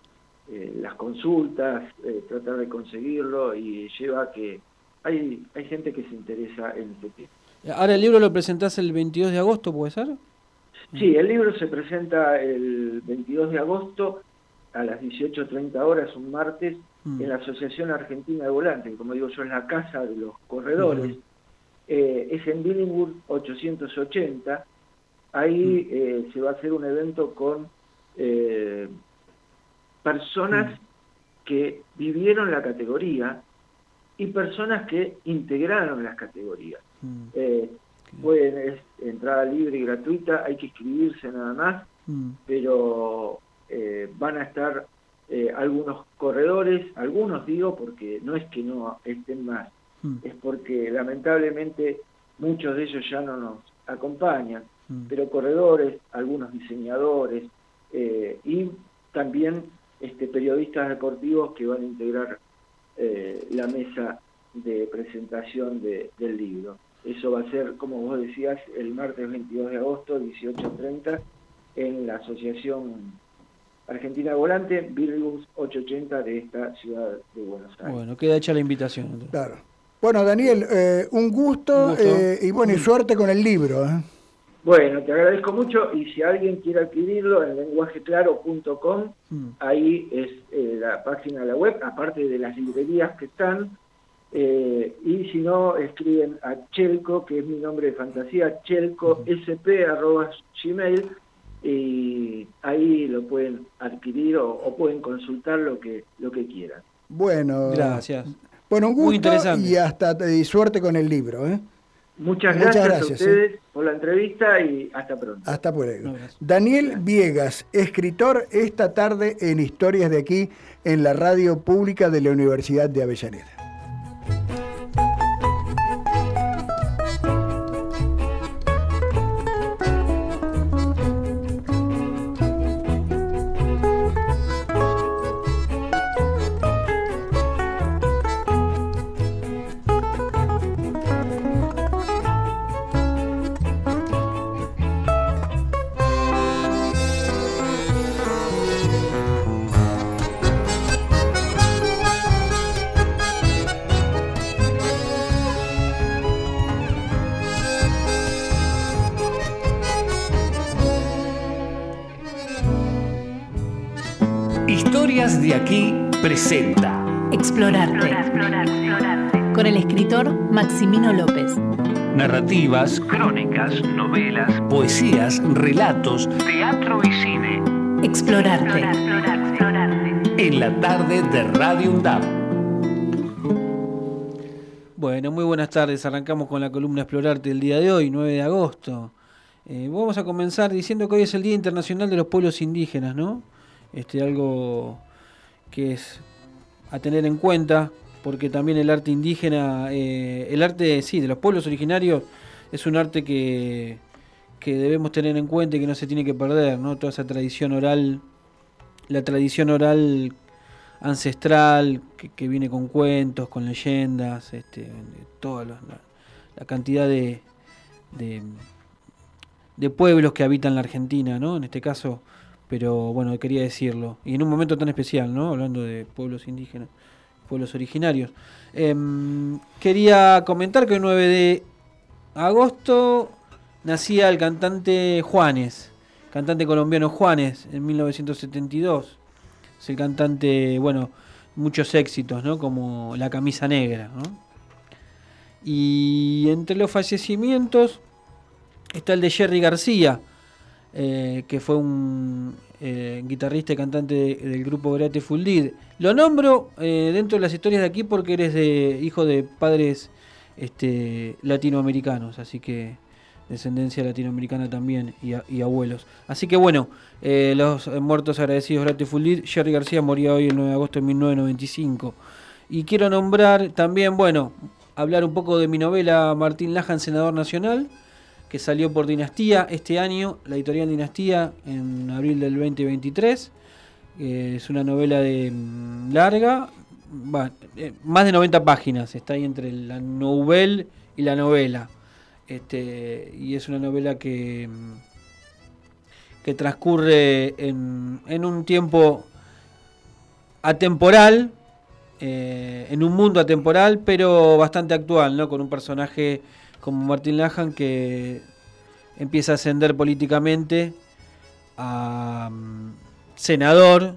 eh, las consultas, eh, tratar de conseguirlo y lleva a que hay, hay gente que se interesa en este tema. Ahora el libro lo presentás el 22 de agosto, ¿puede ser? Sí, el libro se presenta el 22 de agosto a las 18.30 horas, un martes, Mm. en la Asociación Argentina de Volantes, como digo yo, es la casa de los corredores. Ujú. Eh, es en Billinghurst 880. Ahí eh, se va a hacer un evento con eh, personas que vivieron la categoría y personas que integraron las categorías. Mm. Eh, pueden, es entrada libre y gratuita, hay que inscribirse nada más, Mm. pero van a estar algunos corredores, algunos digo porque no es que no estén más, Mm. es porque lamentablemente muchos de ellos ya no nos acompañan, Mm. pero corredores, algunos diseñadores eh, y también este, periodistas deportivos que van a integrar eh, la mesa de presentación de- del libro. Eso va a ser, como vos decías, el martes 22 de agosto, 18.30, en la Asociación Argentina Volante, Virgus 880 de esta ciudad de Buenos Aires. Bueno, queda hecha la invitación. entonces. Claro. Bueno, Daniel, eh, un gusto, Un gusto. eh, y bueno, y suerte con el libro. ¿eh? Bueno, te agradezco mucho y si alguien quiere adquirirlo en lenguajeclaro.com, Mm. ahí es eh, la página de la web, aparte de las librerías que están, eh, y si no, escriben a Chelco, que es mi nombre de fantasía, chelcosp.gmail, y ahí lo pueden adquirir o, o pueden consultar lo que, lo que quieran. Bueno, Gracias. Bueno, un Muy interesante. y hasta y suerte con el libro. ¿eh? Muchas Muchas gracias, gracias, a ustedes por la entrevista y hasta pronto. Hasta luego. Daniel Viegas, escritor esta tarde en Historias de aquí en la radio pública de la Universidad de Avellaneda. Narrativas, crónicas, novelas, poesías, relatos, teatro y cine. Explorarte. En la tarde de Radio UNDAP. Bueno, muy buenas tardes. Arrancamos con la columna Explorarte del día de hoy, 9 de agosto. Eh, vamos a comenzar diciendo que hoy es el Día Internacional de los Pueblos Indígenas, ¿no? Este, algo que es a tener en cuenta, porque también el arte indígena, eh, el arte, sí, de los pueblos originarios, es un arte que, que debemos tener en cuenta y que no se tiene que perder, ¿no? Toda esa tradición oral, la tradición oral ancestral que, que viene con cuentos, con leyendas, este, toda la, cantidad de, de, de pueblos que habitan la Argentina, ¿no? En este caso, pero bueno, quería decirlo. Y en un momento tan especial, ¿no? Hablando de pueblos indígenas, pueblos originarios. Em, quería comentar que el 9 de agosto nacía el cantante Juanes, cantante colombiano Juanes, en 1972. Es el cantante, bueno, muchos éxitos, ¿no? Como La camisa negra, ¿no? Y entre los fallecimientos está el de Jerry García, eh, que fue un eh, guitarrista y cantante de- del grupo Grate Fuldid. Lo nombro eh, dentro de las historias de aquí porque eres de hijo de padres este, latinoamericanos, así que descendencia latinoamericana también y, abuelos. Así que bueno, eh, los muertos agradecidos Grate Fuldid. Jerry García moría hoy el 9 de agosto de 1995. Y quiero nombrar también, bueno, hablar un poco de mi novela Martín Lajan, senador nacional, que salió por Dinastía este año, la editorial Dinastía, en abril del 2023. Eh, es una novela de mm, larga, eh, más de 90 páginas, está ahí entre la novela y la novela. Este, y es una novela que, que transcurre en, en un tiempo atemporal, eh, en un mundo atemporal, pero bastante actual, ¿no? Con un personaje como Martin Lahan que empieza a ascender políticamente a mm, senador.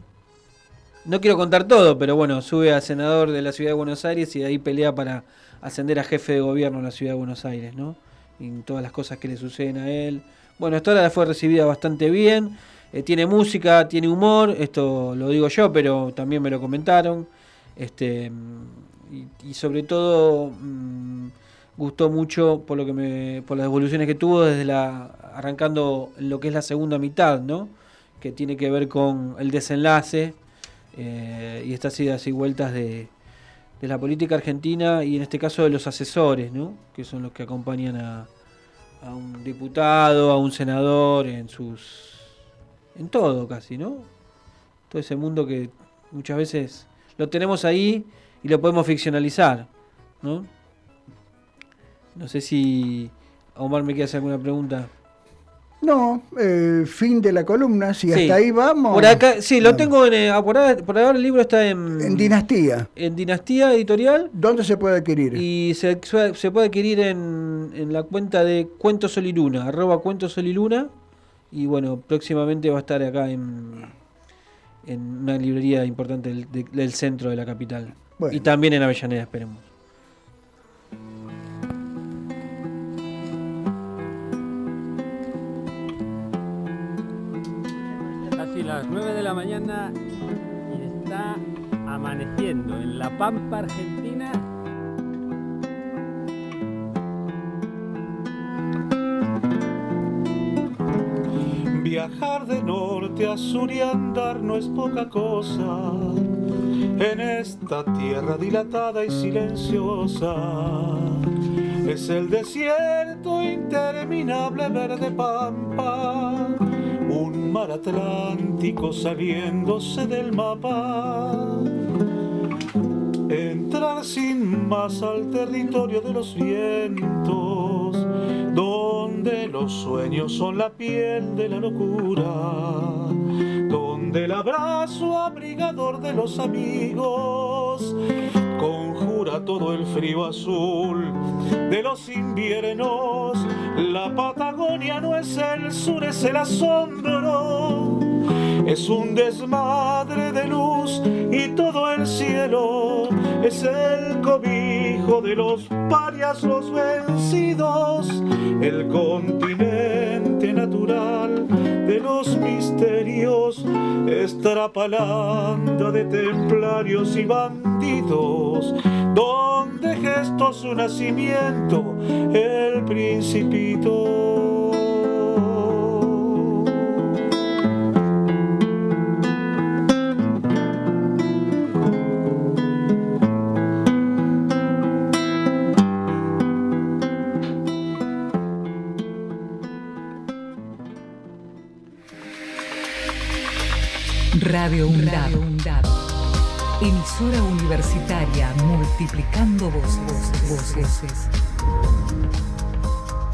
No quiero contar todo, pero bueno, sube a senador de la ciudad de Buenos Aires y de ahí pelea para ascender a jefe de gobierno en la ciudad de Buenos Aires, ¿no? Y todas las cosas que le suceden a él. Bueno, esta hora fue recibida bastante bien. Eh, tiene música, tiene humor, esto lo digo yo, pero también me lo comentaron. Este, y, sobre todo mmm, gustó mucho por lo que me, por las evoluciones que tuvo desde la arrancando lo que es la segunda mitad, ¿no? Que tiene que ver con el desenlace eh, y estas idas y vueltas de, de la política argentina y en este caso de los asesores, ¿no? Que son los que acompañan a, a un diputado, a un senador en sus en todo casi, ¿no? Todo ese mundo que muchas veces lo tenemos ahí y lo podemos ficcionalizar, ¿no? No sé si Omar me quiere hacer alguna pregunta. No, eh, fin de la columna, si hasta ahí vamos. Por acá, sí, lo tengo en. eh, por, ahora, por ahora el libro está en. En Dinastía. En Dinastía Editorial. ¿Dónde se puede adquirir? Y se, se puede adquirir en, en la cuenta de Cuentos Sol y Luna, arroba Cuentos Sol y bueno, próximamente va a estar acá en, en una librería importante del, de- del centro de la capital. Bueno. Y también en Avellaneda, esperemos. Las 9 de la mañana y está amaneciendo en La Pampa, Argentina. Viajar de norte a sur y andar no es poca cosa en esta tierra dilatada y silenciosa. Es el desierto interminable verde pampa, un mar Atlántico saliéndose del mapa. Entrar sin más al territorio de los vientos, donde los sueños son la piel de la locura, donde el abrazo abrigador de los amigos conjura todo el frío azul de los inviernos. La Patagonia no es el sur, es el asombro. Es un desmadre de luz y todo el cielo es el cobijo de los parias, los vencidos, el continente natural de los misterios, estrapalanda de templarios y bandidos, donde gestó su nacimiento el principito. Radio UNDAB. Emisora universitaria multiplicando voces. voces.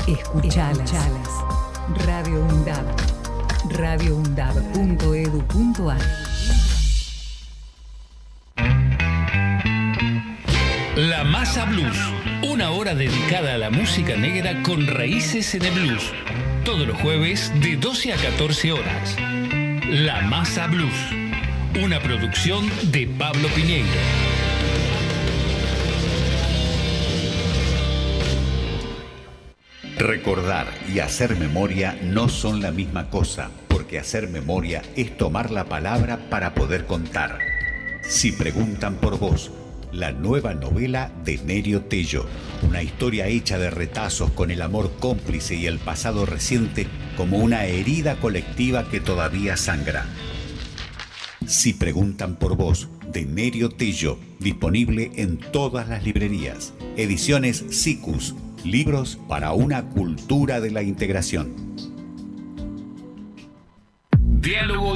Escuchalas. Radio UNDAB. radioundab.edu.ar La Masa Blues, una hora dedicada a la música negra con raíces en el blues. Todos los jueves de 12 a 14 horas. La Masa Blues, una producción de Pablo Piñeiro. Recordar y hacer memoria no son la misma cosa, porque hacer memoria es tomar la palabra para poder contar. Si preguntan por vos, la nueva novela de Nerio Tello, una historia hecha de retazos con el amor cómplice y el pasado reciente como una herida colectiva que todavía sangra. Si preguntan por vos, de Nerio Tello, disponible en todas las librerías. Ediciones Sicus, Libros para una cultura de la integración. Diálogo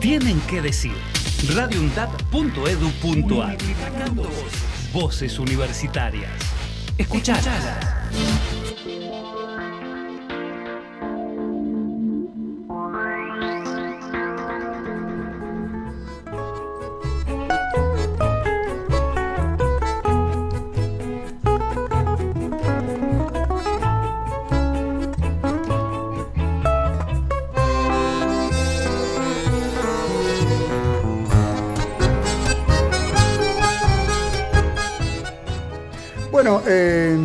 tienen que decir. radioundap.edu.ar Voces universitarias. Escuchalas. Bueno, eh,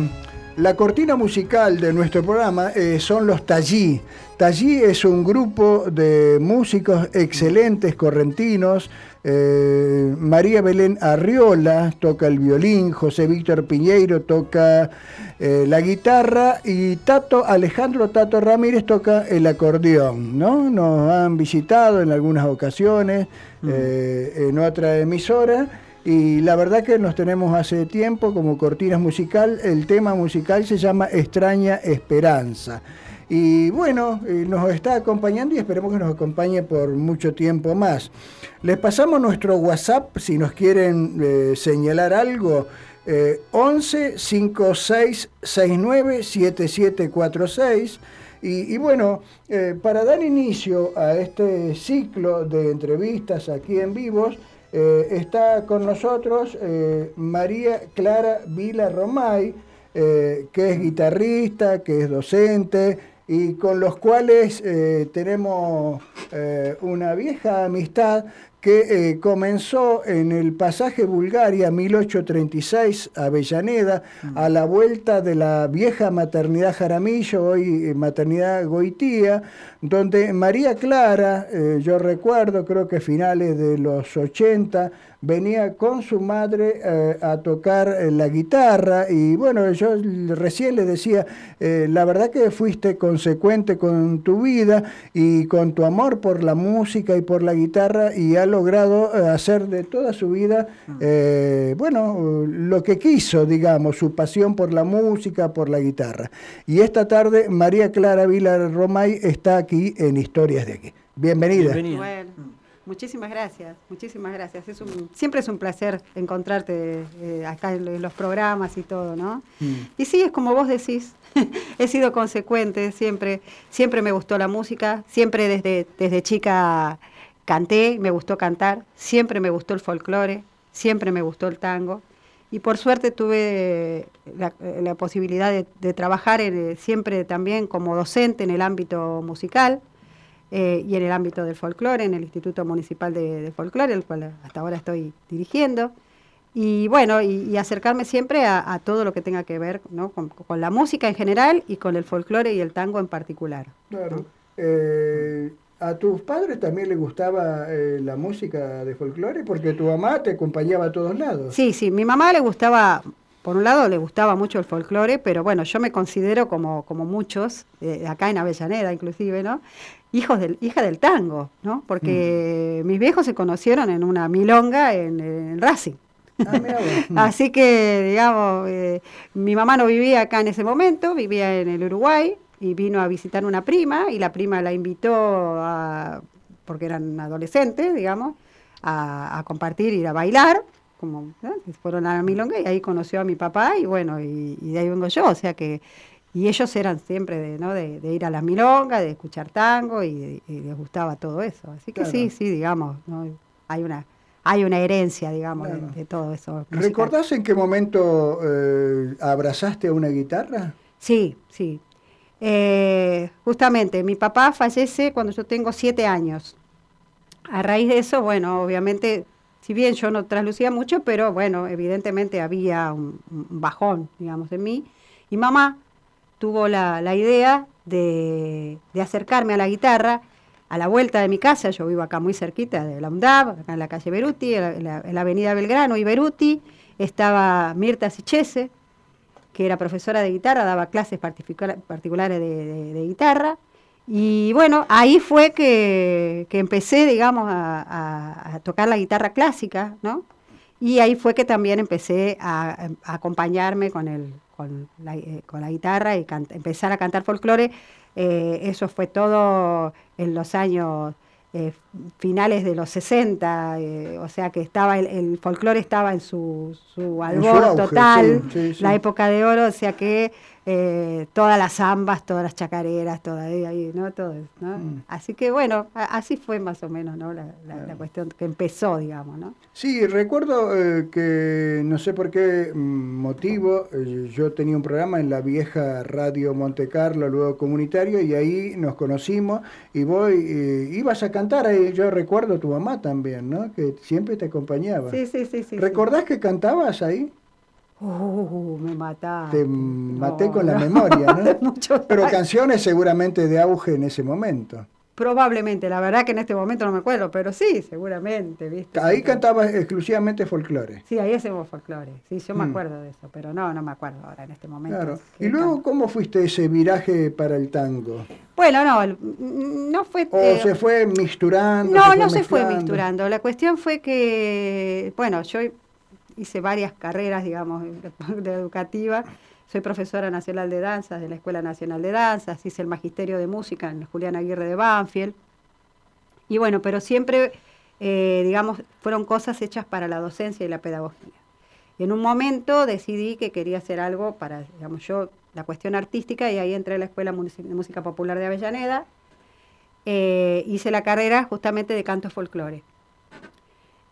la cortina musical de nuestro programa eh, son los Tallí. Tallí es un grupo de músicos excelentes correntinos. Eh, María Belén Arriola toca el violín, José Víctor Piñeiro toca la guitarra y Tato Alejandro Tato Ramírez toca el acordeón. ¿no? Nos han visitado en algunas ocasiones en otra emisora. Y la verdad que nos tenemos hace tiempo como cortinas musical. El tema musical se llama Extraña Esperanza. Y bueno, nos está acompañando y esperemos que nos acompañe por mucho tiempo más. Les pasamos nuestro WhatsApp si nos quieren eh, señalar algo. Eh, 11 56 69 7746. Y, y bueno, eh, para dar inicio a este ciclo de entrevistas aquí en vivos, eh, está con nosotros eh, María Clara Vila Romay, eh, que es guitarrista, que es docente y con los cuales tenemos una vieja amistad que comenzó en el pasaje Bulgaria 1836 Avellaneda, a la vuelta de la vieja maternidad Jaramillo, hoy maternidad Goitía, donde María Clara, yo recuerdo, creo que finales de los 80, venía con su madre eh, a tocar eh, la guitarra y bueno, yo recién le decía, eh, la verdad que fuiste consecuente con tu vida y con tu amor por la música y por la guitarra y ha logrado hacer de toda su vida, bueno, lo que quiso, digamos, su pasión por la música, por la guitarra. Y esta tarde María Clara Vilar Romay está aquí en Historias de aquí. Bienvenida. Bueno, muchísimas gracias, muchísimas gracias. Es un, siempre es un placer encontrarte eh, acá en, los programas y todo, ¿no? Y sí, es como vos decís, he sido consecuente, siempre, siempre me gustó la música, siempre desde, desde chica canté, me gustó cantar, siempre me gustó el folclore, siempre me gustó el tango. Y por suerte tuve la, la posibilidad de, de trabajar en, siempre también como docente en el ámbito musical eh, y en el ámbito del folclore, en el Instituto Municipal de, de Folclore, el cual hasta ahora estoy dirigiendo. Y bueno, y, y acercarme siempre a, a, todo lo que tenga que ver ¿no? con, con, la música en general y con el folclore y el tango en particular. Claro. Eh, ¿A tus padres también les gustaba eh, la música de folclore? Porque tu mamá te acompañaba a todos lados. Sí, sí, mi mamá le gustaba, por un lado le gustaba mucho el folclore, pero bueno, yo me considero como, como muchos, eh, acá en Avellaneda inclusive, ¿no? Hijos del, hija del tango, ¿no? Porque mm. mis viejos se conocieron en una milonga en, en Racing. Ah, Así que, digamos, eh, mi mamá no vivía acá en ese momento, vivía en el Uruguay, y vino a visitar una prima y la prima la invitó a, porque eran adolescentes, digamos, a, a compartir, ir a bailar, como ¿eh? fueron a la milonga y ahí conoció a mi papá y bueno, y, y, de ahí vengo yo, o sea que, y ellos eran siempre de, ¿no? de, de ir a las milongas, de escuchar tango y, y, les gustaba todo eso, así que claro. sí, sí, digamos, ¿no? hay una hay una herencia, digamos, claro. de, de, todo eso. Musical. ¿Recordás en qué momento eh, abrazaste a una guitarra? Sí, sí. Eh, justamente, mi papá fallece cuando yo tengo siete años. A raíz de eso, bueno, obviamente, si bien yo no traslucía mucho, pero bueno, evidentemente había un, un bajón, digamos, en mí. Y mamá tuvo la, la idea de, de acercarme a la guitarra a la vuelta de mi casa, yo vivo acá muy cerquita de la UNDAB, acá en la calle Beruti, en la, en la avenida Belgrano y Beruti, estaba Mirta Sichese, que era profesora de guitarra, daba clases particular- particulares de, de- guitarra. Y bueno, ahí fue que, que empecé, digamos, a, a- tocar la guitarra clásica, ¿no? Y ahí fue que también empecé a acompañarme con, el, con, la, eh, con la guitarra y can- empezar a cantar folclore. Eh, eso fue todo en los años eh, finales de los 60, eh, o sea que estaba el, el folclore estaba en su, su albor auge, total, sí, sí, sí. la época de oro, o sea que eh, todas las zambas, todas las chacareras, todas ahí, ¿no? Todo, ¿no? Mm. Así que bueno, a- así fue más o menos, ¿no? La, la- la cuestión que empezó, digamos, ¿no? Sí, recuerdo eh, que no sé por qué motivo, yo tenía un programa en la vieja radio Monte Carlo, luego comunitario, y ahí nos conocimos y eh, ibas a cantar, ahí yo recuerdo a tu mamá también, ¿no? Que siempre te acompañaba. Sí, sí, sí, sí. ¿Recordás que cantabas ahí? Uh, me mataste. Te maté No, con la no. memoria, ¿no? Mucho Pero canciones seguramente de auge en ese momento. Probablemente, la verdad que en este momento no me acuerdo, pero sí, seguramente, ¿viste? Ahí cantabas exclusivamente folclore. Sí, ahí hacemos folclore. Sí, yo me Mm. acuerdo de eso, pero no, no me acuerdo ahora en este momento. Claro. ¿Y luego cómo fuiste ese viraje para el tango? Bueno, no, no fue... ¿O eh, se fue mixturando? No, no se fue mixturando. La cuestión fue que, bueno, yo hice varias carreras, digamos, de educativa. Soy profesora nacional de danzas de la Escuela Nacional de Danzas, hice el magisterio de música en Julián Aguirre de Banfield. Y bueno, pero siempre, eh, digamos, fueron cosas hechas para la docencia y la pedagogía. En un momento decidí que quería hacer algo para, digamos, yo, la cuestión artística, y ahí entré a la Escuela de Música Popular de Avellaneda. Eh, hice la carrera justamente de canto folclore.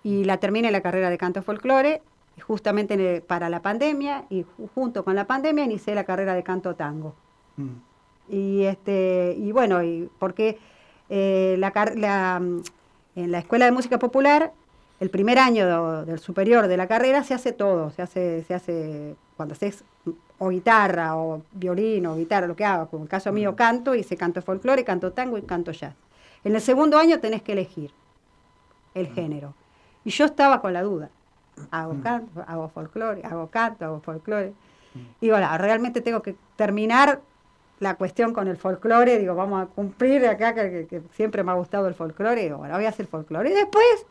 Y la terminé la carrera de canto folclore justamente en el- para la pandemia y ju- junto con la pandemia inicié la carrera de canto tango. Y este y bueno, y porque eh, la, mm, en la Escuela de Música Popular, el primer año del superior de la carrera se hace todo, se hace, se hace cuando haces o guitarra o violín o guitarra, lo que haga, como en el caso mío canto, hice canto folclore, canto tango y canto jazz. En el segundo año tenés que elegir el género. Y yo estaba con la duda. Hago canto, hago folclore, hago canto, hago folclore. Digo, la, realmente tengo que terminar la cuestión con el folclore, digo, vamos a cumplir acá, que, siempre me ha gustado el folclore, digo, bueno, voy a hacer folclore. Y después,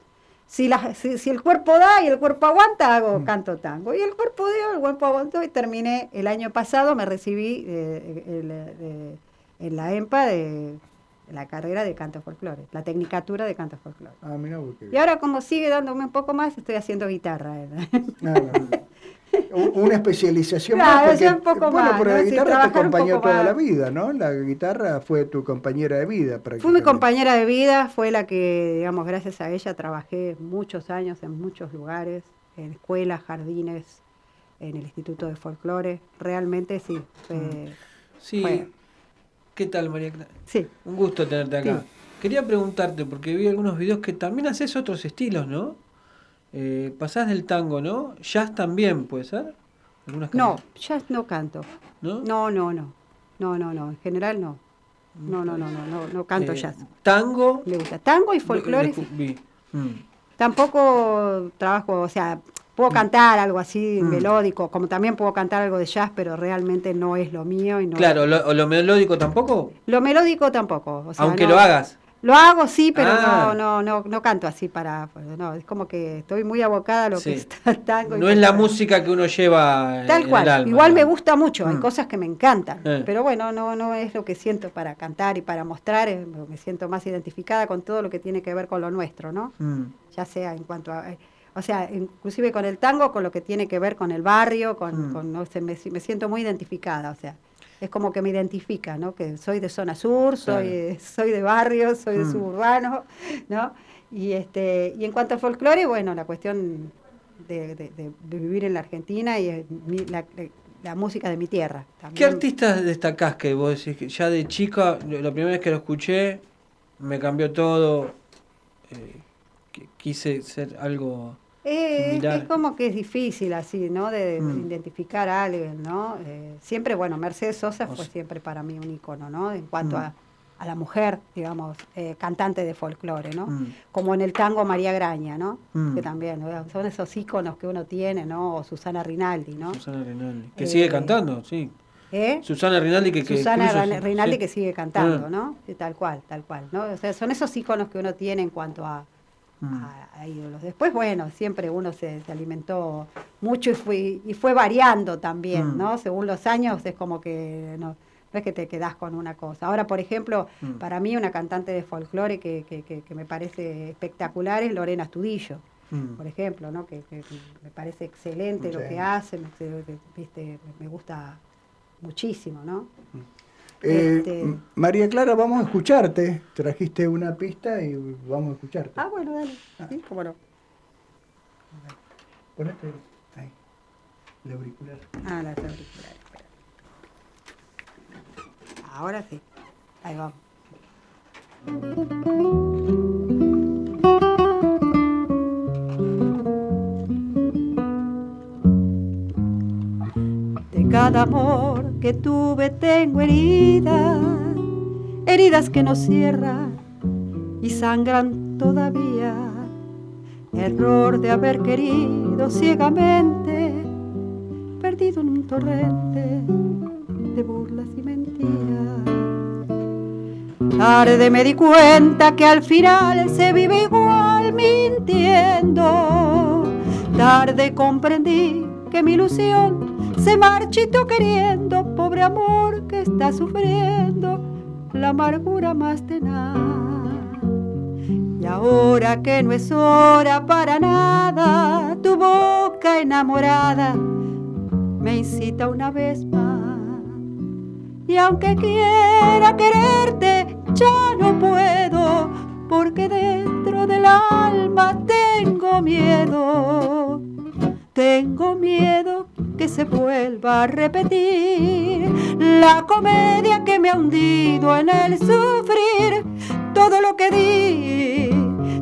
si, la, si, si el cuerpo da y el cuerpo aguanta, hago canto tango. Y el cuerpo dio, el cuerpo aguantó y terminé el año pasado, me recibí eh, el- de- en la EMPA de la carrera de canto folclore, la tecnicatura de canto folclore. Ah, mira, Y ahora como sigue dándome un poco más, estoy haciendo guitarra. ¿eh? U- Una especialización Claro, más. un poco bueno, más, pero la guitarra te acompañó toda más. la vida, ¿no? La guitarra fue tu compañera de vida Fue mi compañera de vida, fue la que, digamos, gracias a ella trabajé muchos años en muchos lugares, en escuelas, jardines, en el Instituto de Folclore. Realmente sí. fue- Sí. fue- ¿Qué tal, María Clara? Sí. Un gusto tenerte acá. Sí. Quería preguntarte, porque vi algunos videos que también haces otros estilos, ¿no? Eh, pasás del tango, ¿no? Jazz también, ¿puede ser? Algunas No, jazz no canto. ¿No? No, no, no. No, no, no. En general no. No, no, no, no, no, no canto Eh, jazz. Tango. Me gusta. Tango y folclore. Lo- vi. Mm. Tampoco trabajo, o sea, puedo cantar algo así Mm. melódico, como también puedo cantar algo de jazz, pero realmente no es lo mío y no. Claro, lo, o lo melódico tampoco, Lo melódico tampoco. o sea, aunque no- lo hagas. Lo hago, sí, pero Ah. no, no, no, no canto así para, pues, no, es como que estoy muy abocada a lo que está el tango. No es la música que uno lleva Tal en cual. el alma. Igual me gusta mucho, hay Mm. cosas que me encantan, Eh. pero bueno, no, no es lo que siento para cantar y para mostrar, eh, me siento más identificada con todo lo que tiene que ver con lo nuestro, ¿no? Mm. ya sea en cuanto a, eh, o sea, inclusive con el tango, con lo que tiene que ver con el barrio, con, Mm. con, no sé, me, me siento muy identificada, o sea, es como que me identifica, ¿no? Que soy de zona sur, soy, Claro. soy de barrio, soy de Mm. suburbano, ¿no? Y este, y en cuanto al folclore, bueno, la cuestión de, de- de- de vivir en la Argentina y mi- la, la música de mi tierra. ¿Qué también. artistas destacás que vos decís que ya de chica, la primera vez que lo escuché, me cambió todo? eh, qui- quise ser algo Eh, es como que es difícil así, ¿no? De, Mm. identificar a alguien, ¿no? Eh, siempre, bueno, Mercedes Sosa fue siempre para mí un icono, ¿no? En cuanto Mm. a, a la mujer, digamos, eh, cantante de folclore, ¿no? Mm. Como en el tango María Graña, ¿no? Que también, son esos iconos que uno tiene, ¿no? O Susana Rinaldi, ¿no? Susana Rinaldi. Que Eh, sigue cantando, sí. ¿Eh? Susana Rinaldi que... que Susana incluso- Rinaldi sí. que sigue cantando, Ah. ¿no? Tal cual, tal cual, ¿no? O sea, son esos iconos que uno tiene en cuanto a. a- a ídolos. Después, bueno, siempre uno se, se alimentó mucho y fue, y fue variando también, Mm. ¿no? Según los años es como que no, no es que te quedás con una cosa. Ahora, por ejemplo, Mm. para mí una cantante de folclore que, que, que- que me parece espectacular es Lorena Astudillo. Mm. Por ejemplo, ¿no? que, que me parece excelente lo que hace, me, viste, me gusta muchísimo, ¿no? Eh, Este- M- María Clara, vamos a escucharte. Trajiste una pista y vamos a escucharte. Ah, bueno, dale. Sí, cómo no. Ponete ahí, el auricular. Ah, las auriculares. Ahora sí. Ahí vamos. De cada amor que tuve tengo heridas, heridas que no cierran y sangran todavía. Error de haber querido ciegamente, perdido en un torrente de burlas y mentiras. Tarde me di cuenta que al final se vive igual mintiendo. Tarde comprendí que mi ilusión se marchitó queriendo, pobre amor que está sufriendo la amargura más tenaz. Y ahora que no es hora para nada, tu boca enamorada me incita una vez más. Y aunque quiera quererte, ya no puedo, porque dentro del alma tengo miedo. Tengo miedo que se vuelva a repetir la comedia que me ha hundido en el sufrir. Todo lo que di,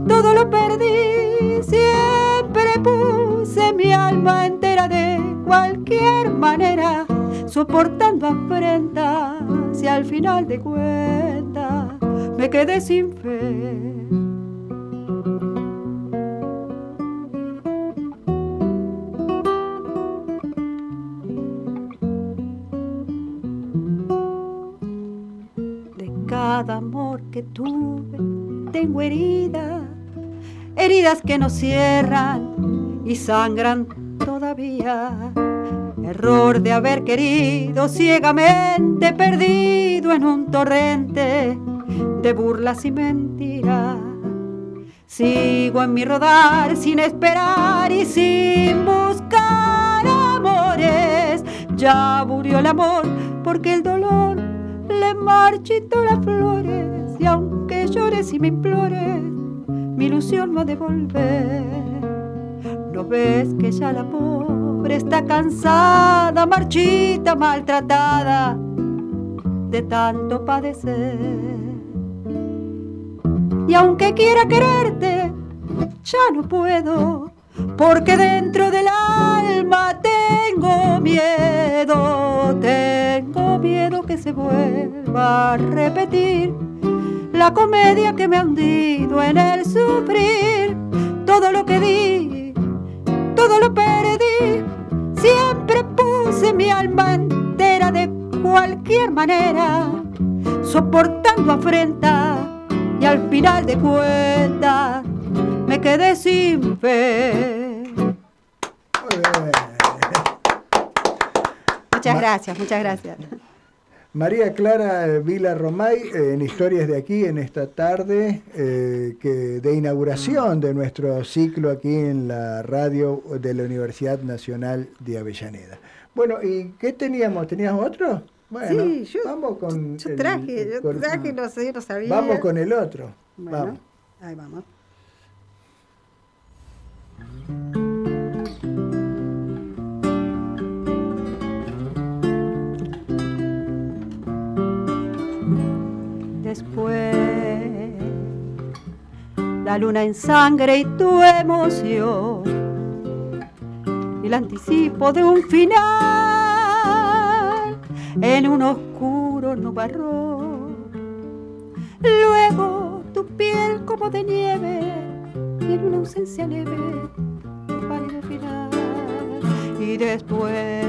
todo lo perdí. Siempre puse mi alma entera de cualquier manera, soportando afrentas y al final de cuentas me quedé sin fe. Cada amor que tuve tengo heridas, heridas que no cierran y sangran todavía. Error de haber querido ciegamente, perdido en un torrente de burlas y mentiras. Sigo en mi rodar sin esperar y sin buscar amores. Ya murió el amor porque el dolor le marchitó las flores. Y aunque llores y me implores, mi ilusión no ha. ¿No ves que ya la pobre está cansada, marchita, maltratada de tanto padecer? Y aunque quiera quererte, ya no puedo, porque dentro del alma tengo miedo, tengo miedo que se vuelva a repetir la comedia que me ha hundido en el sufrir, todo lo que di, todo lo perdí, siempre puse mi alma entera de cualquier manera, soportando afrenta y al final de cuentas me quedé sin fe. Muchas Ma- gracias, muchas gracias. María Clara Vila Romay, eh, en Historias de aquí, en esta tarde eh, que de inauguración de nuestro ciclo aquí en la radio de la Universidad Nacional de Avellaneda. Bueno, ¿y qué teníamos? ¿Teníamos otro? Bueno, Sí, yo- vamos con Yo el- traje, yo con- traje, no sé, no sabía. Vamos con el otro. Bueno, Vamos. ahí vamos. Después, la luna en sangre y tu emoción el anticipo de un final en un oscuro nubarrón. Luego tu piel como de nieve y en una ausencia leve, final. Y después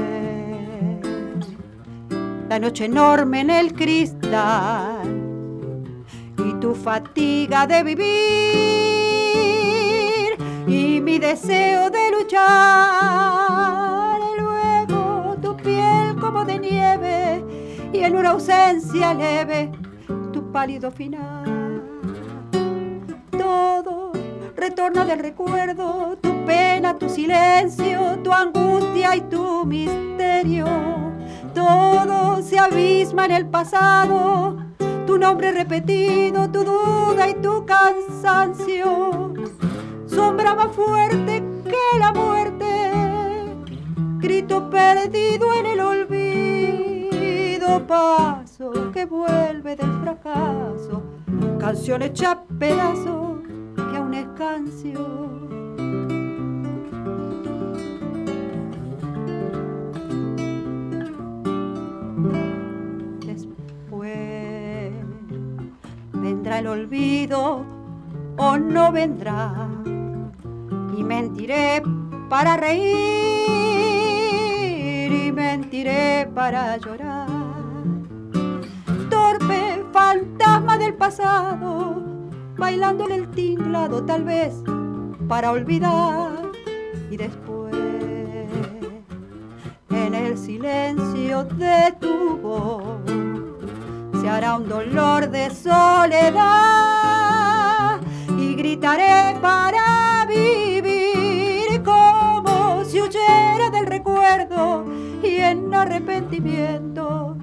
la noche enorme en el cristal y tu fatiga de vivir y mi deseo de luchar. Y luego tu piel como de nieve y en una ausencia leve tu pálido final. Todo retorna del recuerdo, tu pena, tu silencio, tu angustia y tu misterio. Todo se abisma en el pasado tu nombre repetido, tu duda y tu cansancio. Sombra más fuerte que la muerte, grito perdido en el olvido, paso que vuelve del fracaso, canción hecha pedazo que aún es vendrá el olvido o no vendrá. Y mentiré para reír y mentiré para llorar. Torpe fantasma del pasado, bailando en el tinglado tal vez para olvidar. Y después, en el silencio de tu voz se hará un dolor de soledad y gritaré para vivir como si huyera del recuerdo y en arrepentimiento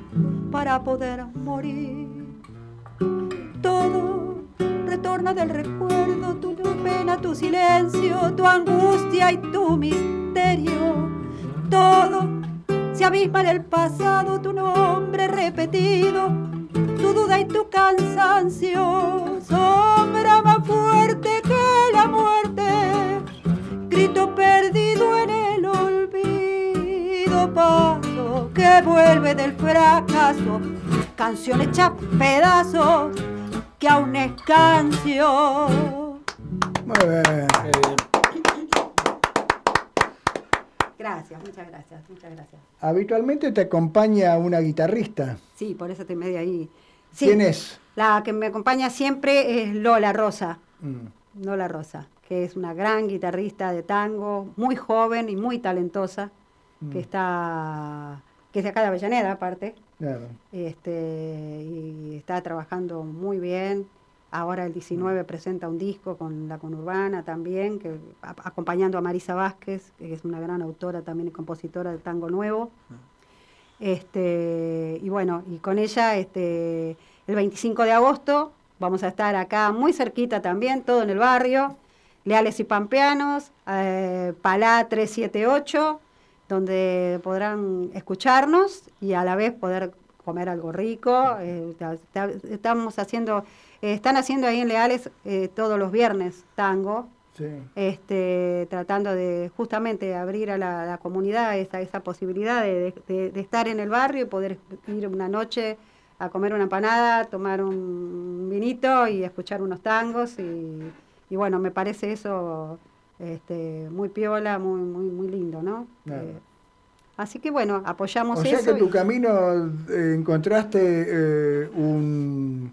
para poder morir. Todo retorna del recuerdo, tu pena, tu silencio, tu angustia y tu misterio. Todo se abisma en el pasado, tu nombre repetido tu duda y tu cansancio, sombra más fuerte que la muerte, grito perdido en el olvido, paso que vuelve del fracaso, canción hecha pedazos que aún es canción. Muy bien. Gracias, muchas gracias, muchas gracias. Habitualmente te acompaña una guitarrista. Sí, por eso te medio ahí. ¿Quién es? La que me acompaña siempre es Lola Rosa. Mm. Lola Rosa, que es una gran guitarrista de tango, muy joven y muy talentosa, que Mm. está que es de acá de Avellaneda aparte. Claro. Este, y está trabajando muy bien. Ahora el 19 presenta un disco con la conurbana también, que, a- acompañando a Marisa Vázquez, que es una gran autora también y compositora de tango nuevo. Este, y bueno, y con ella este, el 25 de agosto vamos a estar acá muy cerquita también, todo en el barrio, Leales y Pampeanos, eh, Palá 378, donde podrán escucharnos y a la vez poder comer algo rico. Eh, ta- ta- estamos haciendo, eh, están haciendo ahí en Leales eh, todos los viernes tango, Sí. este, tratando de justamente abrir a la, la comunidad esa, esa posibilidad de, de- de estar en el barrio y poder ir una noche a comer una empanada, tomar un vinito y escuchar unos tangos y, y bueno, me parece eso este, muy piola, muy, muy, muy lindo, ¿no? Claro. Eh, así que bueno, apoyamos O sea eso. que tu camino eh, encontraste eh, un,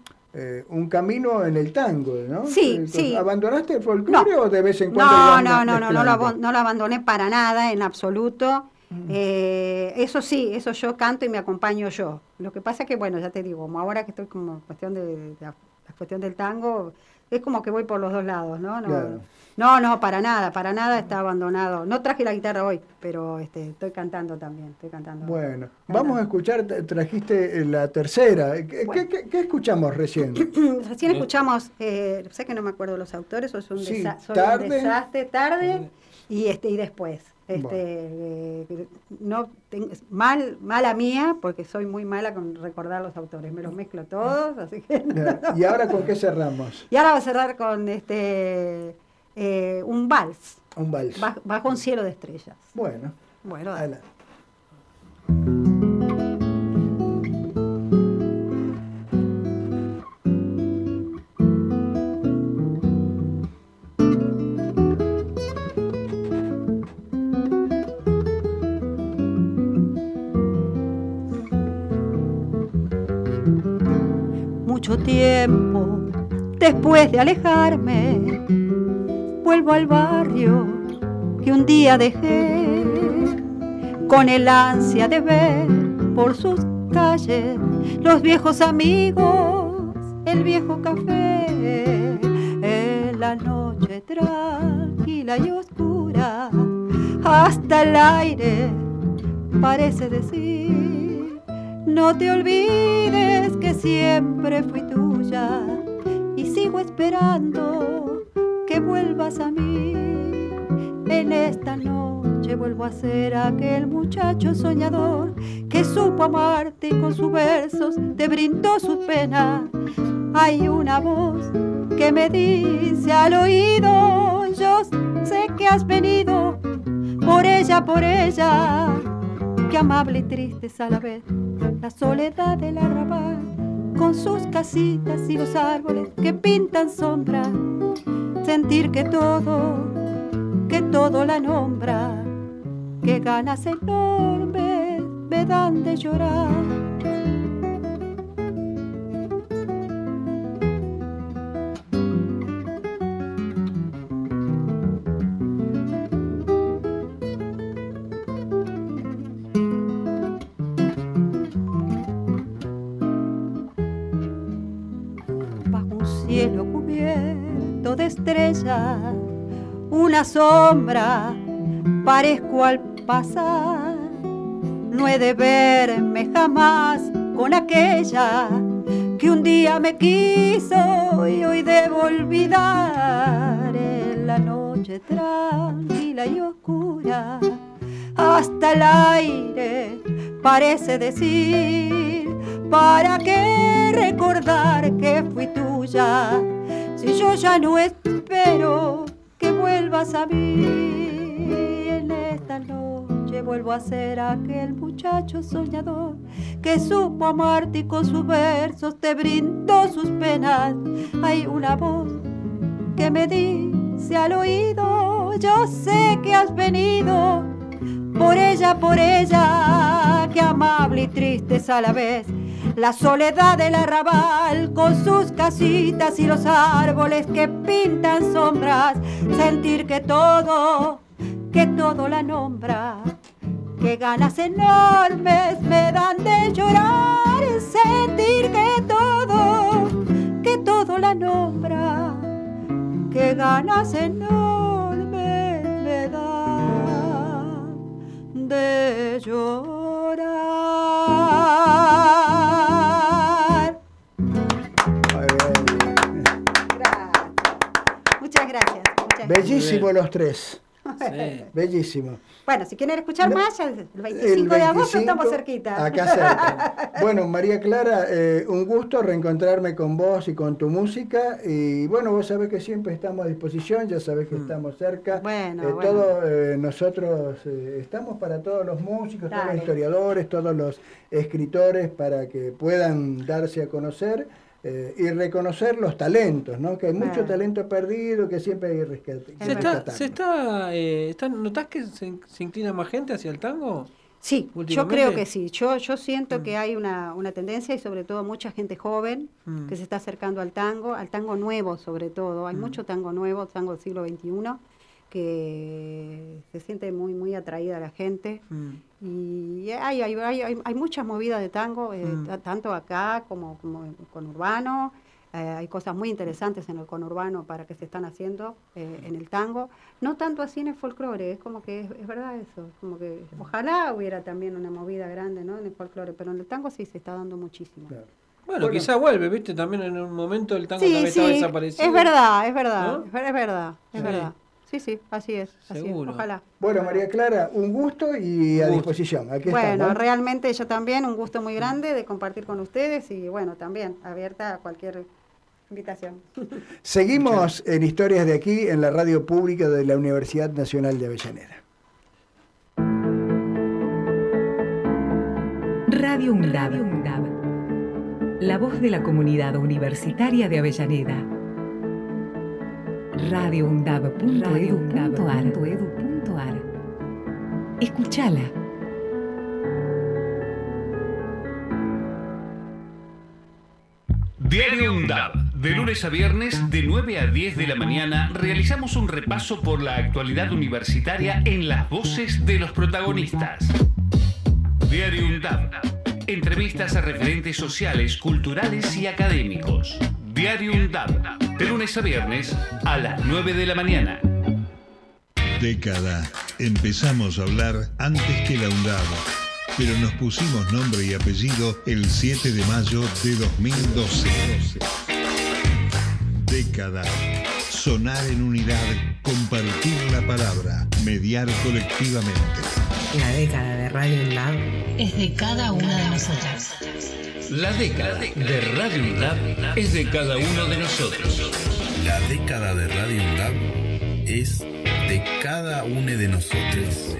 un camino en el tango, ¿no? Sí, sí. ¿Abandonaste el folclore o de vez en cuando? No, no, no, no, no lo, no lo abandoné para nada, en absoluto. Mm. Eh, eso sí, eso yo canto y me acompaño yo. Lo que pasa es que, bueno, ya te digo, como ahora que estoy como cuestión de, de la, la cuestión del tango, es como que voy por los dos lados, ¿no? No, Claro. no, no, para nada, para nada está abandonado. No traje la guitarra hoy, pero este, estoy cantando también, estoy cantando. Bueno, vamos a escuchar, tra- trajiste eh, la tercera. ¿Qué, qué- qué- qué escuchamos recién? Recién escuchamos, eh, sé que no me acuerdo los autores, o es un, Sí, desa- un desastre, tarde y este y después. Este, eh, no ten- mal, mala mía, porque soy muy mala con recordar los autores, me los mezclo todos, así que ¿Y ahora con qué cerramos? y ahora va a cerrar con este eh, un vals. Un vals. Bajo, bajo un cielo de estrellas. Bueno. Bueno. Adelante. Mucho tiempo. Después de alejarme, vuelvo al barrio que un día dejé con el ansia de ver por sus calles los viejos amigos, el viejo café, en la noche tranquila y oscura, hasta el aire parece decir, no te olvides que siempre fui tuya y sigo esperando que vuelvas a mí. En esta noche vuelvo a ser aquel muchacho soñador que supo amarte y con sus versos te brindó sus penas. Hay una voz que me dice al oído, yo sé que has venido por ella, por ella. Qué amable y triste es a la vez la soledad del arrabal con sus casitas y los árboles que pintan sombra. Sentir que todo, que todo la nombra, que ganas enormes me dan de llorar. Estrellas, una sombra parezco al pasar. No he de verme jamás con aquella que un día me quiso y hoy debo olvidar en la noche tranquila y oscura. Hasta el aire parece decir, ¿para qué recordar que fui tuya? Si yo ya no espero que vuelvas a mí en esta noche vuelvo a ser aquel muchacho soñador que supo amarte y con sus versos te brindó sus penas. Hay una voz que me dice al oído, yo sé que has venido por ella, por ella, que amable y triste es a la vez. La soledad del arrabal con sus casitas y los árboles que pintan sombras. Sentir que todo, que todo la nombra. Que ganas enormes me dan de llorar. Sentir que todo, que todo la nombra. Que ganas enormes me dan de llorar. Bellísimo los tres. Bellísimo. Bueno, si quieren escuchar más, ya el 25, El de agosto 25, estamos cerquita. Acá cerca. Bueno, María Clara, eh, un gusto reencontrarme con vos y con tu música. Y bueno, vos sabés que siempre estamos a disposición, ya sabés que estamos cerca. Bueno, Eh, bueno. todo, eh, nosotros eh, estamos para todos los músicos, todos los Dale. historiadores, todos los escritores, para que puedan darse a conocer. Eh, y reconocer los talentos, ¿no? Que hay mucho Ah. talento perdido, que siempre hay rescat- que ¿Se está, rescatar. se está, eh, está- ¿Notás que se, se inclina más gente hacia el tango? Sí, yo creo que sí. Yo, yo siento que hay una, una tendencia y sobre todo mucha gente joven Mm. que se está acercando al tango, al tango nuevo sobre todo. Hay Mm. mucho tango nuevo, tango del siglo XXI, que se siente muy, muy atraída a la gente. Mm. Y hay, hay, hay, hay, hay muchas movidas de tango, eh, Mm. ta- tanto acá como, como en conurbano. Eh, hay cosas muy interesantes en el conurbano para que se están haciendo eh, en el tango. No tanto así en el folclore, es como que es, es verdad eso. es Como que ojalá hubiera también una movida grande ¿no? en el folclore, pero en el tango sí se está dando muchísimo. Bueno, Bueno. quizá vuelve, ¿viste? También en un momento el tango Sí, también estaba sí, desaparecido. es verdad, es verdad, ¿No? es ver- es verdad, es Sí. verdad. Sí, sí, así es, así es, Seguro. ojalá. Bueno, María Clara, un gusto y a gusto. disposición. Aquí Bueno, estamos. realmente yo también, un gusto muy grande de compartir con ustedes y bueno, también abierta a cualquier invitación. Seguimos en Historias de aquí, en la radio pública de la Universidad Nacional de Avellaneda. Radio UNDAB. La voz de la comunidad universitaria de Avellaneda. radioundab.edu.ar Escúchala. Diario UNDAB. De lunes a viernes, de 9 a 10 de la mañana, realizamos un repaso por la actualidad universitaria en las voces de los protagonistas. Diario UNDAB. Entrevistas a referentes sociales, culturales y académicos. Diario UNDAB. De lunes a viernes, a las 9 de la mañana. Década. Empezamos a hablar antes que la UNDAB, pero nos pusimos nombre y apellido el 7 de mayo de 2012. Década. Sonar en unidad, compartir la palabra, mediar colectivamente. La década de Radio UNDAB Es de cada una de nosotras. La década de Radio UNDAB es de cada uno de nosotros. La década de Radio UNDAB es de cada uno de nosotros.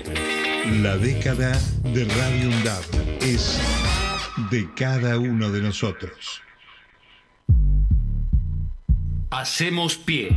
La década de Radio UNDAB es de cada uno de nosotros. Hacemos pie.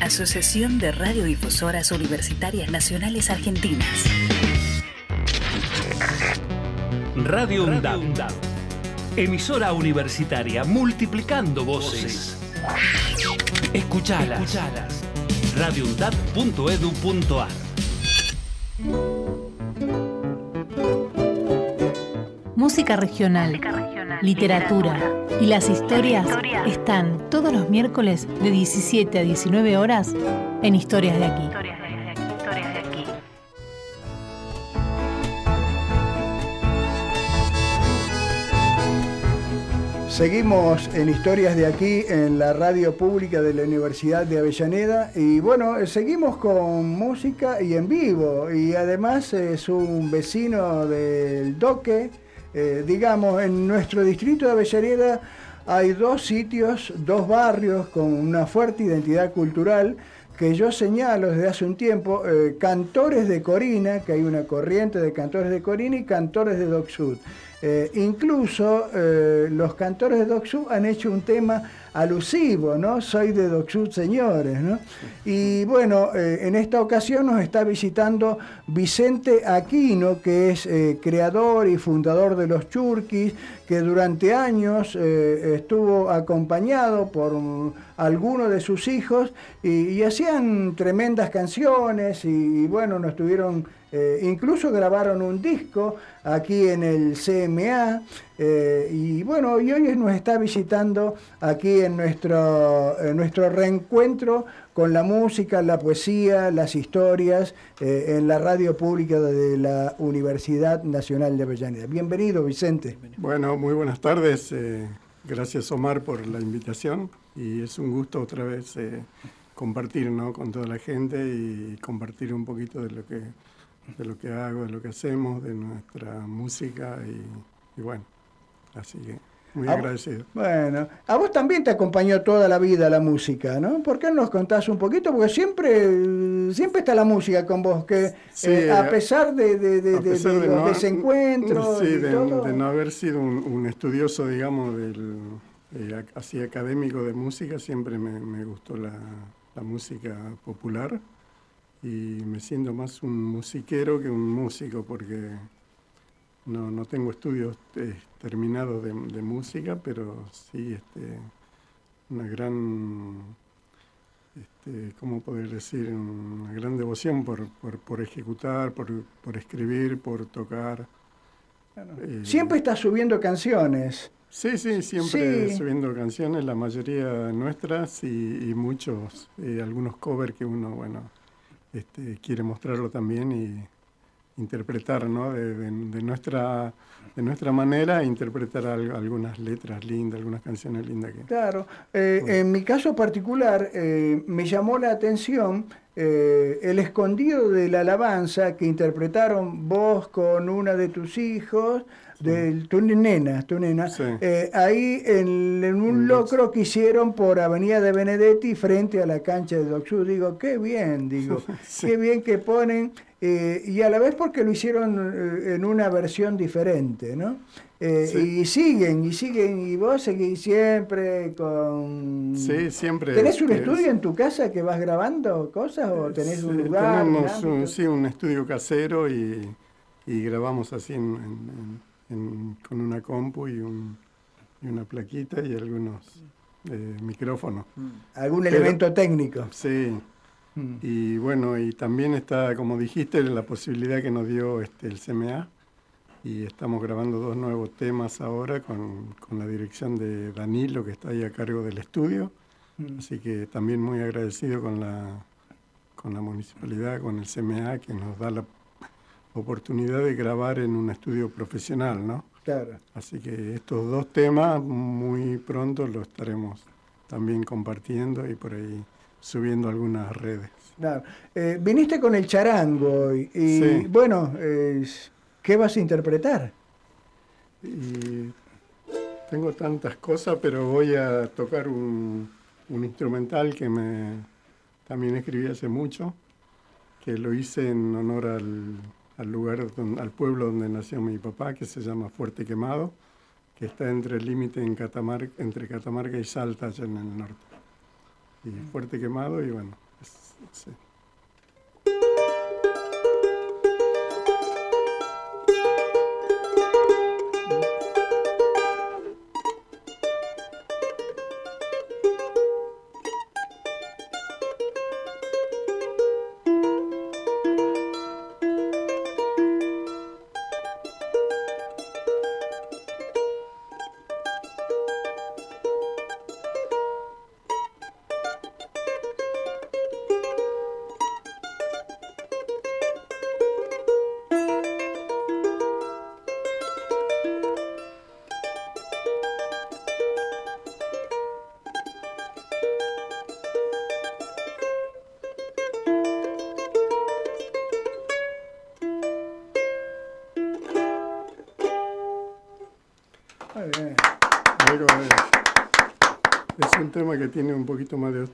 Asociación de Radiodifusoras Universitarias Nacionales Argentinas. Radio UNDAB. Emisora universitaria multiplicando voces. Escuchalas. Escuchalas. radioundab.edu.ar Música regional, literatura y las historias están todos los miércoles de 17 a 19 horas en Historias de aquí. Seguimos en Historias de aquí, en la radio pública de la Universidad de Avellaneda. Y bueno, eh, seguimos con música y en vivo. Y además es un vecino del Doque. Eh, digamos, en nuestro distrito de Avellaneda hay dos sitios, dos barrios con una fuerte identidad cultural que yo señalo desde hace un tiempo, eh, cantores de Corina, que hay una corriente de cantores de Corina y cantores de Doc. Eh, incluso los cantores de Doc han hecho un tema alusivo, ¿no? Soy de Doc Sud, señores, ¿no? Y bueno, eh, en esta ocasión nos está visitando Vicente Aquino, que es eh, creador y fundador de los Churquis, que durante años eh, estuvo acompañado por mm, algunos de sus hijos y, hacían tremendas canciones y, y bueno, nos tuvieron eh, incluso grabaron un disco aquí en el CMA eh, y bueno, y hoy nos está visitando aquí en nuestro, en nuestro reencuentro con la música, la poesía, las historias eh, en la radio pública de la Universidad Nacional de Avellaneda. Bienvenido, Vicente. Bueno, muy buenas tardes. eh, gracias, Omar, por la invitación y es un gusto otra vez eh, compartir ¿no? con toda la gente y compartir un poquito de lo que de lo que hago, de lo que hacemos, de nuestra música y, y bueno, así que muy agradecido. Bueno, a vos también te acompañó toda la vida la música, ¿no? ¿Por qué no nos contás un poquito? Porque siempre, siempre está la música con vos, que Sí, eh, a pesar de, de- de- A de- pesar de de los no- desencuentros sí, de, no haber sido un, un estudioso, digamos, del, eh, así académico de música, siempre me, me gustó la, la música popular y me siento más un musiquero que un músico porque no, no tengo estudios eh, terminados de, de música, pero sí este, una gran, este, ¿cómo poder decir? Una gran devoción por, por, por ejecutar, por, por escribir, por tocar. Eh, Siempre estás subiendo canciones. Sí, sí, siempre Sí. subiendo canciones, la mayoría nuestras y, y muchos, eh, algunos covers que uno, bueno, este, quiere mostrarlo también y interpretar, ¿no? De, de- de nuestra, de nuestra manera, interpretar al- algunas letras lindas, algunas canciones lindas que... Claro, eh, en mi caso particular eh, me llamó la atención eh, el escondido de la alabanza que interpretaron vos con una de tus hijos, de tu nena, tu nena, eh, ahí en, en un locro que hicieron por Avenida de Benedetti frente a la cancha de Docsú. Digo, qué bien, digo, qué bien que ponen, eh, y a la vez porque lo hicieron eh, en una versión diferente, ¿no? Eh, Sí. Y siguen, y siguen, y vos seguís siempre con... Sí, siempre, ¿Tenés un estudio en tu casa que vas grabando cosas o tenés un Sí, lugar? Tenemos un, sí, un estudio casero y, y grabamos así en- en- en- con una compu y, un- y una plaquita y algunos eh, micrófonos. ¿Algún Pero- elemento técnico? Sí. Y bueno, y también está, como dijiste, la posibilidad que nos dio este, el CMA. Y estamos grabando dos nuevos temas ahora con, con la dirección de Danilo, que está ahí a cargo del estudio. Mm. Así que también muy agradecido con la, con la municipalidad, con el CMA, que nos da la oportunidad de grabar en un estudio profesional, ¿no? Claro. Así que estos dos temas muy pronto los estaremos también compartiendo y por ahí subiendo algunas redes. Claro. Eh, viniste con el charango y, y, Sí. bueno, eh, ¿qué vas a interpretar? Y tengo tantas cosas, pero voy a tocar un, un instrumental que me también escribí hace mucho, que lo hice en honor al, al lugar, al pueblo donde nació mi papá, que se llama Fuerte Quemado, que está entre el límite en Catamarca, entre Catamarca y Salta, allá en el norte. Y Fuerte Quemado, y bueno.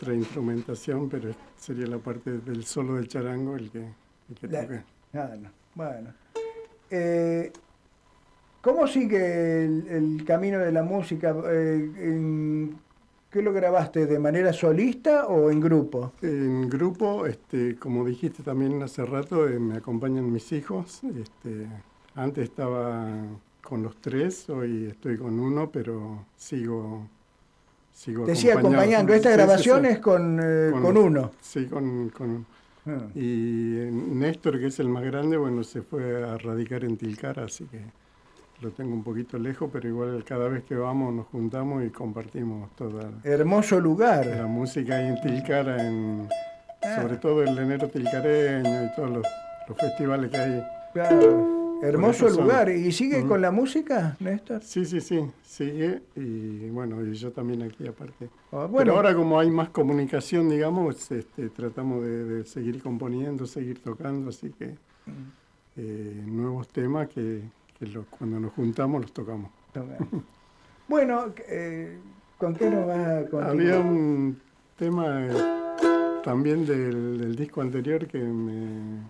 Otra instrumentación, pero sería la parte del solo del charango el que, el que La- toque. Claro, bueno. Eh, ¿Cómo sigue el, el camino de la música? Eh, en- ¿Qué lo grabaste? ¿De manera solista o en grupo? En grupo, este, como dijiste también hace rato, eh, me acompañan mis hijos. Este, antes estaba con los tres, hoy estoy con uno, pero sigo, sigo Te sigue acompañado. acompañando. Esta Sí, sí, grabación sí. es con, eh, con uno. Sí, con, con- Ah. Y Néstor, que es el más grande, bueno, se fue a radicar en Tilcara, así que lo tengo un poquito lejos, pero igual cada vez que vamos nos juntamos y compartimos toda Hermoso lugar. la música ahí en Tilcara, en, Ah. sobre todo el enero tilcareño y todos los, los festivales que hay. Claro. Hermoso lugar. ¿Y sigue con la música, Néstor? Sí, sí, sí, sigue y bueno, y yo también aquí aparte. Ah, bueno. Pero ahora como hay más comunicación, digamos, este, tratamos de, de seguir componiendo, seguir tocando, así que Mm. eh, nuevos temas que, cuando nos juntamos los tocamos. Bueno, eh, ¿con qué nos vas a continuar? Había un tema eh, también del, del disco anterior que, me,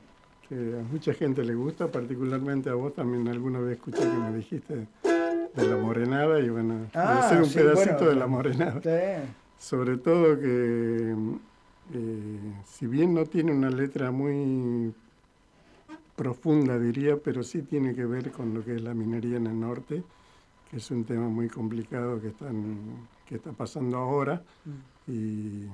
que a mucha gente le gusta, particularmente a vos también alguna vez escuché que me dijiste de la morenada y bueno, Ah, hacer un sí, pedacito bueno, de la morenada. Sí. Sobre todo que eh, si bien no tiene una letra muy profunda diría, pero sí tiene que ver con lo que es la minería en el norte, que es un tema muy complicado que, están, que está pasando ahora. Y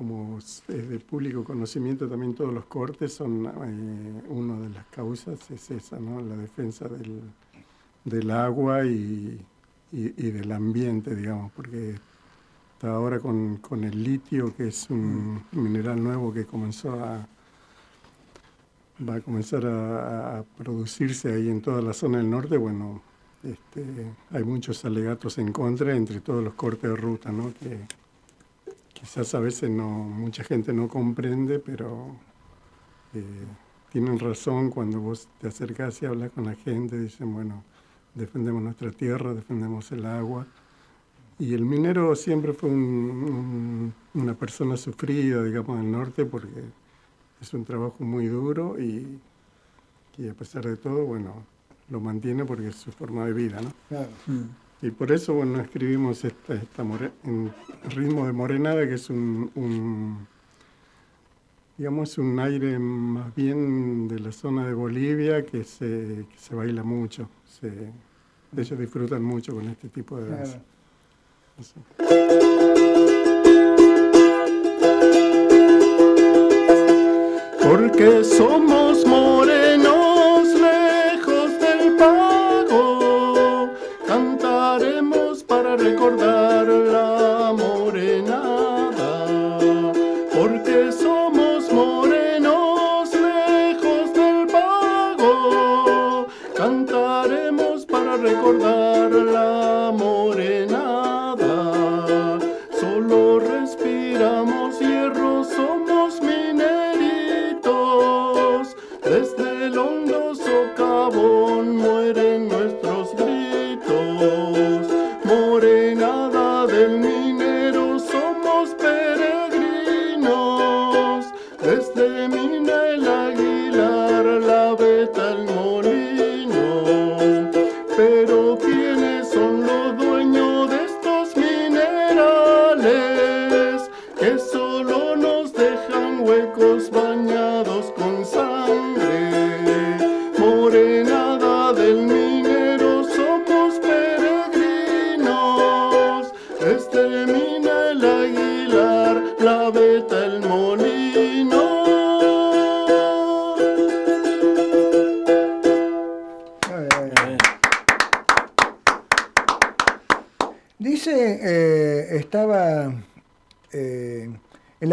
como es de público conocimiento, también todos los cortes son, eh, una de las causas es esa, ¿no? la defensa del, del agua y, y, del ambiente, digamos, porque está ahora con, con, el litio, que es un mineral nuevo que comenzó a va a comenzar a, producirse ahí en toda la zona del norte, bueno, este, hay muchos alegatos en contra entre todos los cortes de ruta, ¿no? Que quizás a veces no mucha gente no comprende, pero eh, tienen razón cuando vos te acercás y hablas con la gente, dicen, bueno, defendemos nuestra tierra, defendemos el agua. Y el minero siempre fue una persona sufrida, digamos, del norte, porque es un trabajo muy duro y, y, a pesar de todo, bueno, lo mantiene porque es su forma de vida, ¿no? Claro. Y por eso, bueno, escribimos esta, esta en ritmo de morenada, que es un, un, digamos, un aire más bien de la zona de Bolivia que se, que se baila mucho. Se, ellos disfrutan mucho con este tipo de danza. Porque somos morenos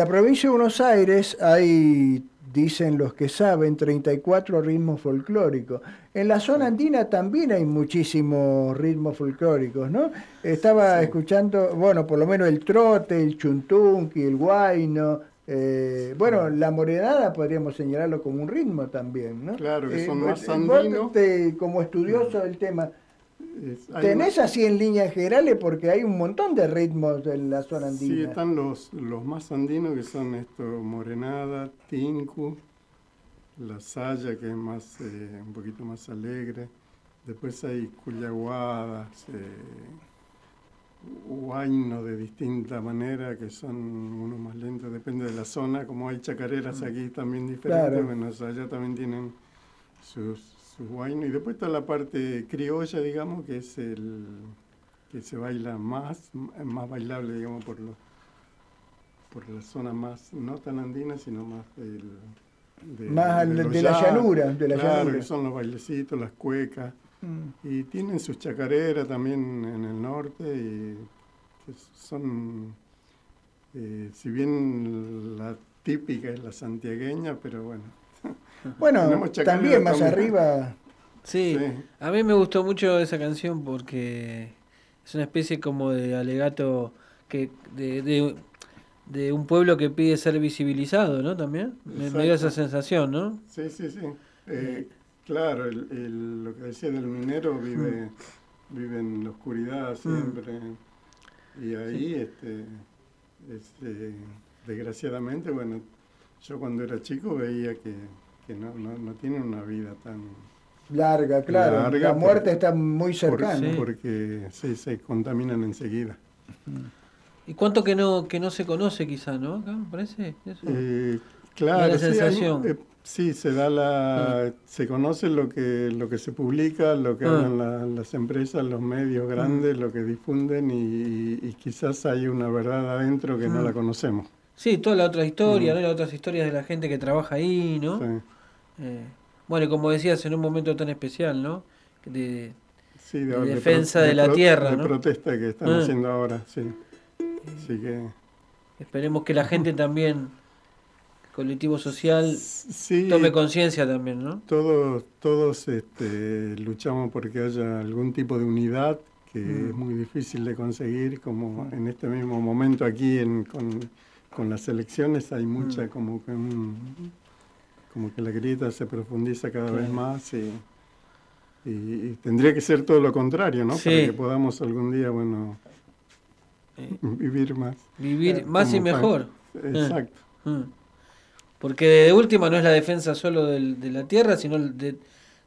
provincia de Buenos Aires hay, dicen los que saben, 34 ritmos folclóricos. En la zona andina también hay muchísimos ritmos folclóricos, ¿no? Estaba escuchando, bueno, por lo menos el trote, el chuntunqui, el guayno. eh, bueno, la morenada podríamos señalarlo como un ritmo también, ¿no? Claro, que Eh, son vos- más andinos. como estudioso del tema, ¿tenés así en líneas generales? Porque hay un montón de ritmos en la zona andina. Sí, están los, los más andinos que son esto, Morenada, Tinku, La Saya, que es más, eh, un poquito más alegre. Después hay Cuyaguadas, eh, Huayno de distinta manera, que son unos más lentos, depende de la zona. Como hay chacareras aquí también diferentes, Claro. bueno, allá también tienen sus, sus huaynos. Y después está la parte criolla, digamos, que es el que se baila más, más bailable, digamos, por los por la zona más, no tan andina, sino más del, de, Más la llanura, de la claro, llanura. que son los bailecitos, las cuecas. Mm. Y tienen sus chacareras también en el norte, y que son, eh, si bien la típica es la santiagueña, pero bueno. Bueno, también más arriba. Sí, a mí me gustó mucho esa canción porque es una especie como de alegato que de, de, de un pueblo que pide ser visibilizado, ¿no? También me, me dio esa sensación, ¿no? Sí, sí, sí. Eh, claro, el, el- lo que decía del minero vive, vive en la oscuridad siempre. Y ahí, este, este, desgraciadamente, bueno, yo cuando era chico veía que, que no, no, no tienen una vida tan Larga, claro. larga la muerte por- está muy por- cercana. porque sí, se contaminan enseguida. ¿Y cuánto que no que no se conoce quizá, no? Acá me parece eso. Eh, claro, la sí, hay- sensación. eh, Sí, se da la, se conoce lo que lo que se publica, lo que Ah. hablan la- las empresas, los medios grandes, lo que difunden y, y quizás hay una verdad adentro que no Ah. la conocemos. Sí, toda la otra historia. ¿no? Las otras historias de la gente que trabaja ahí, ¿no? Sí. Eh, bueno, y como decías, en un momento tan especial, ¿no? De, Sí, de de- de defensa de, la tierra, de ¿no? protesta que están Ah. haciendo ahora, sí. Así que Esperemos que la gente también, el colectivo social, sí, tome conciencia también, ¿no? todos todos este, luchamos porque haya algún tipo de unidad que Mm. es muy difícil de conseguir, como en este mismo momento aquí en, con, con las elecciones hay mucha Mm. como que un- como que la grieta se profundiza cada vez más y, y- y tendría que ser todo lo contrario, ¿no? Para que podamos algún día, bueno, vivir más. Vivir más y mejor. Exacto. Mm. Porque de última no es la defensa solo del- de la tierra, sino de,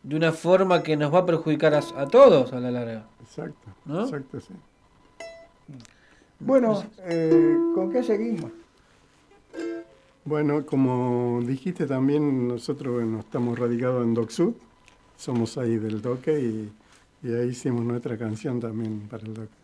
de una forma que nos va a perjudicar a, a todos a la larga. Exacto. ¿No? Exacto, sí. Bueno, eh, ¿con qué seguimos? Bueno, como dijiste también, nosotros bueno, estamos radicados en DocSud, somos ahí del Doque y, y ahí hicimos nuestra canción también para el Doque.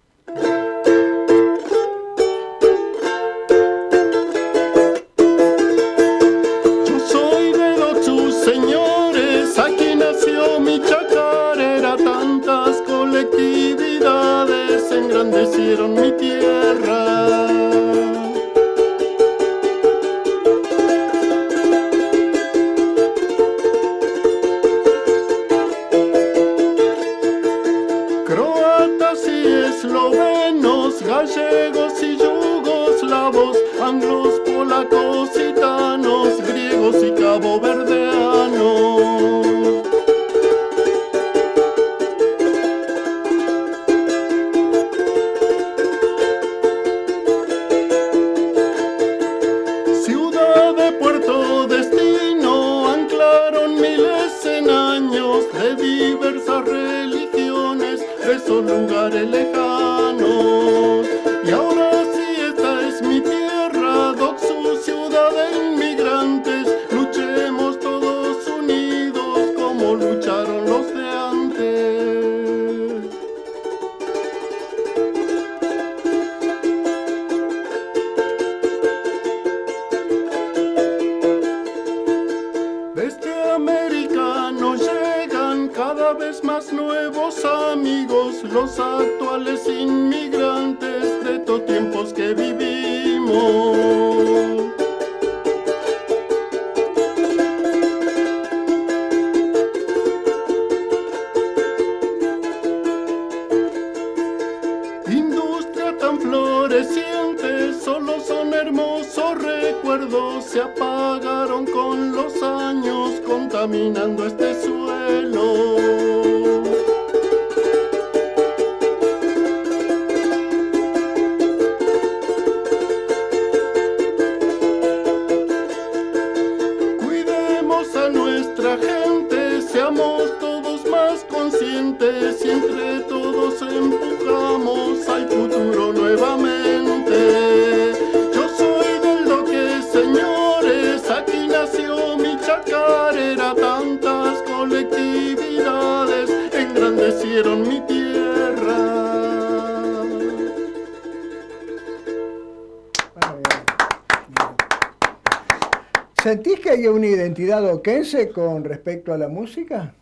Identidad oquense con respecto a la música?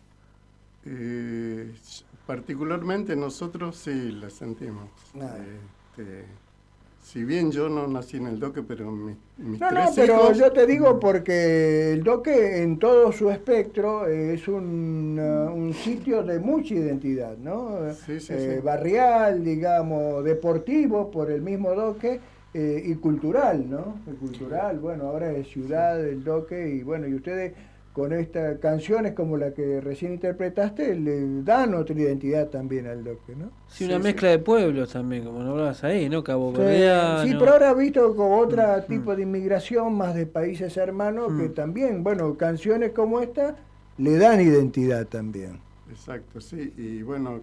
Eh, particularmente nosotros sí la sentimos. Ah. Este, si bien yo no nací en el Doque, pero mi- mis No, no, tres pero hijos... yo te digo porque el Doque en todo su espectro eh, es un, uh, un sitio de mucha identidad, ¿no? Sí, sí, Eh, sí. Barrial, digamos, deportivo por el mismo Doque eh, y cultural, ¿no? Y cultural, bueno, ahora es ciudad del Doque y bueno, y ustedes con estas canciones como la que recién interpretaste le dan otra identidad también al Doque, ¿no? Sí, una mezcla de pueblos también, como nombrabas ahí, ¿no? Cabo Sí, Verdeano. Sí, pero ahora visto con otro tipo de inmigración, más de países hermanos, que Mm. también, bueno, canciones como esta le dan identidad también. Exacto, sí. Y bueno,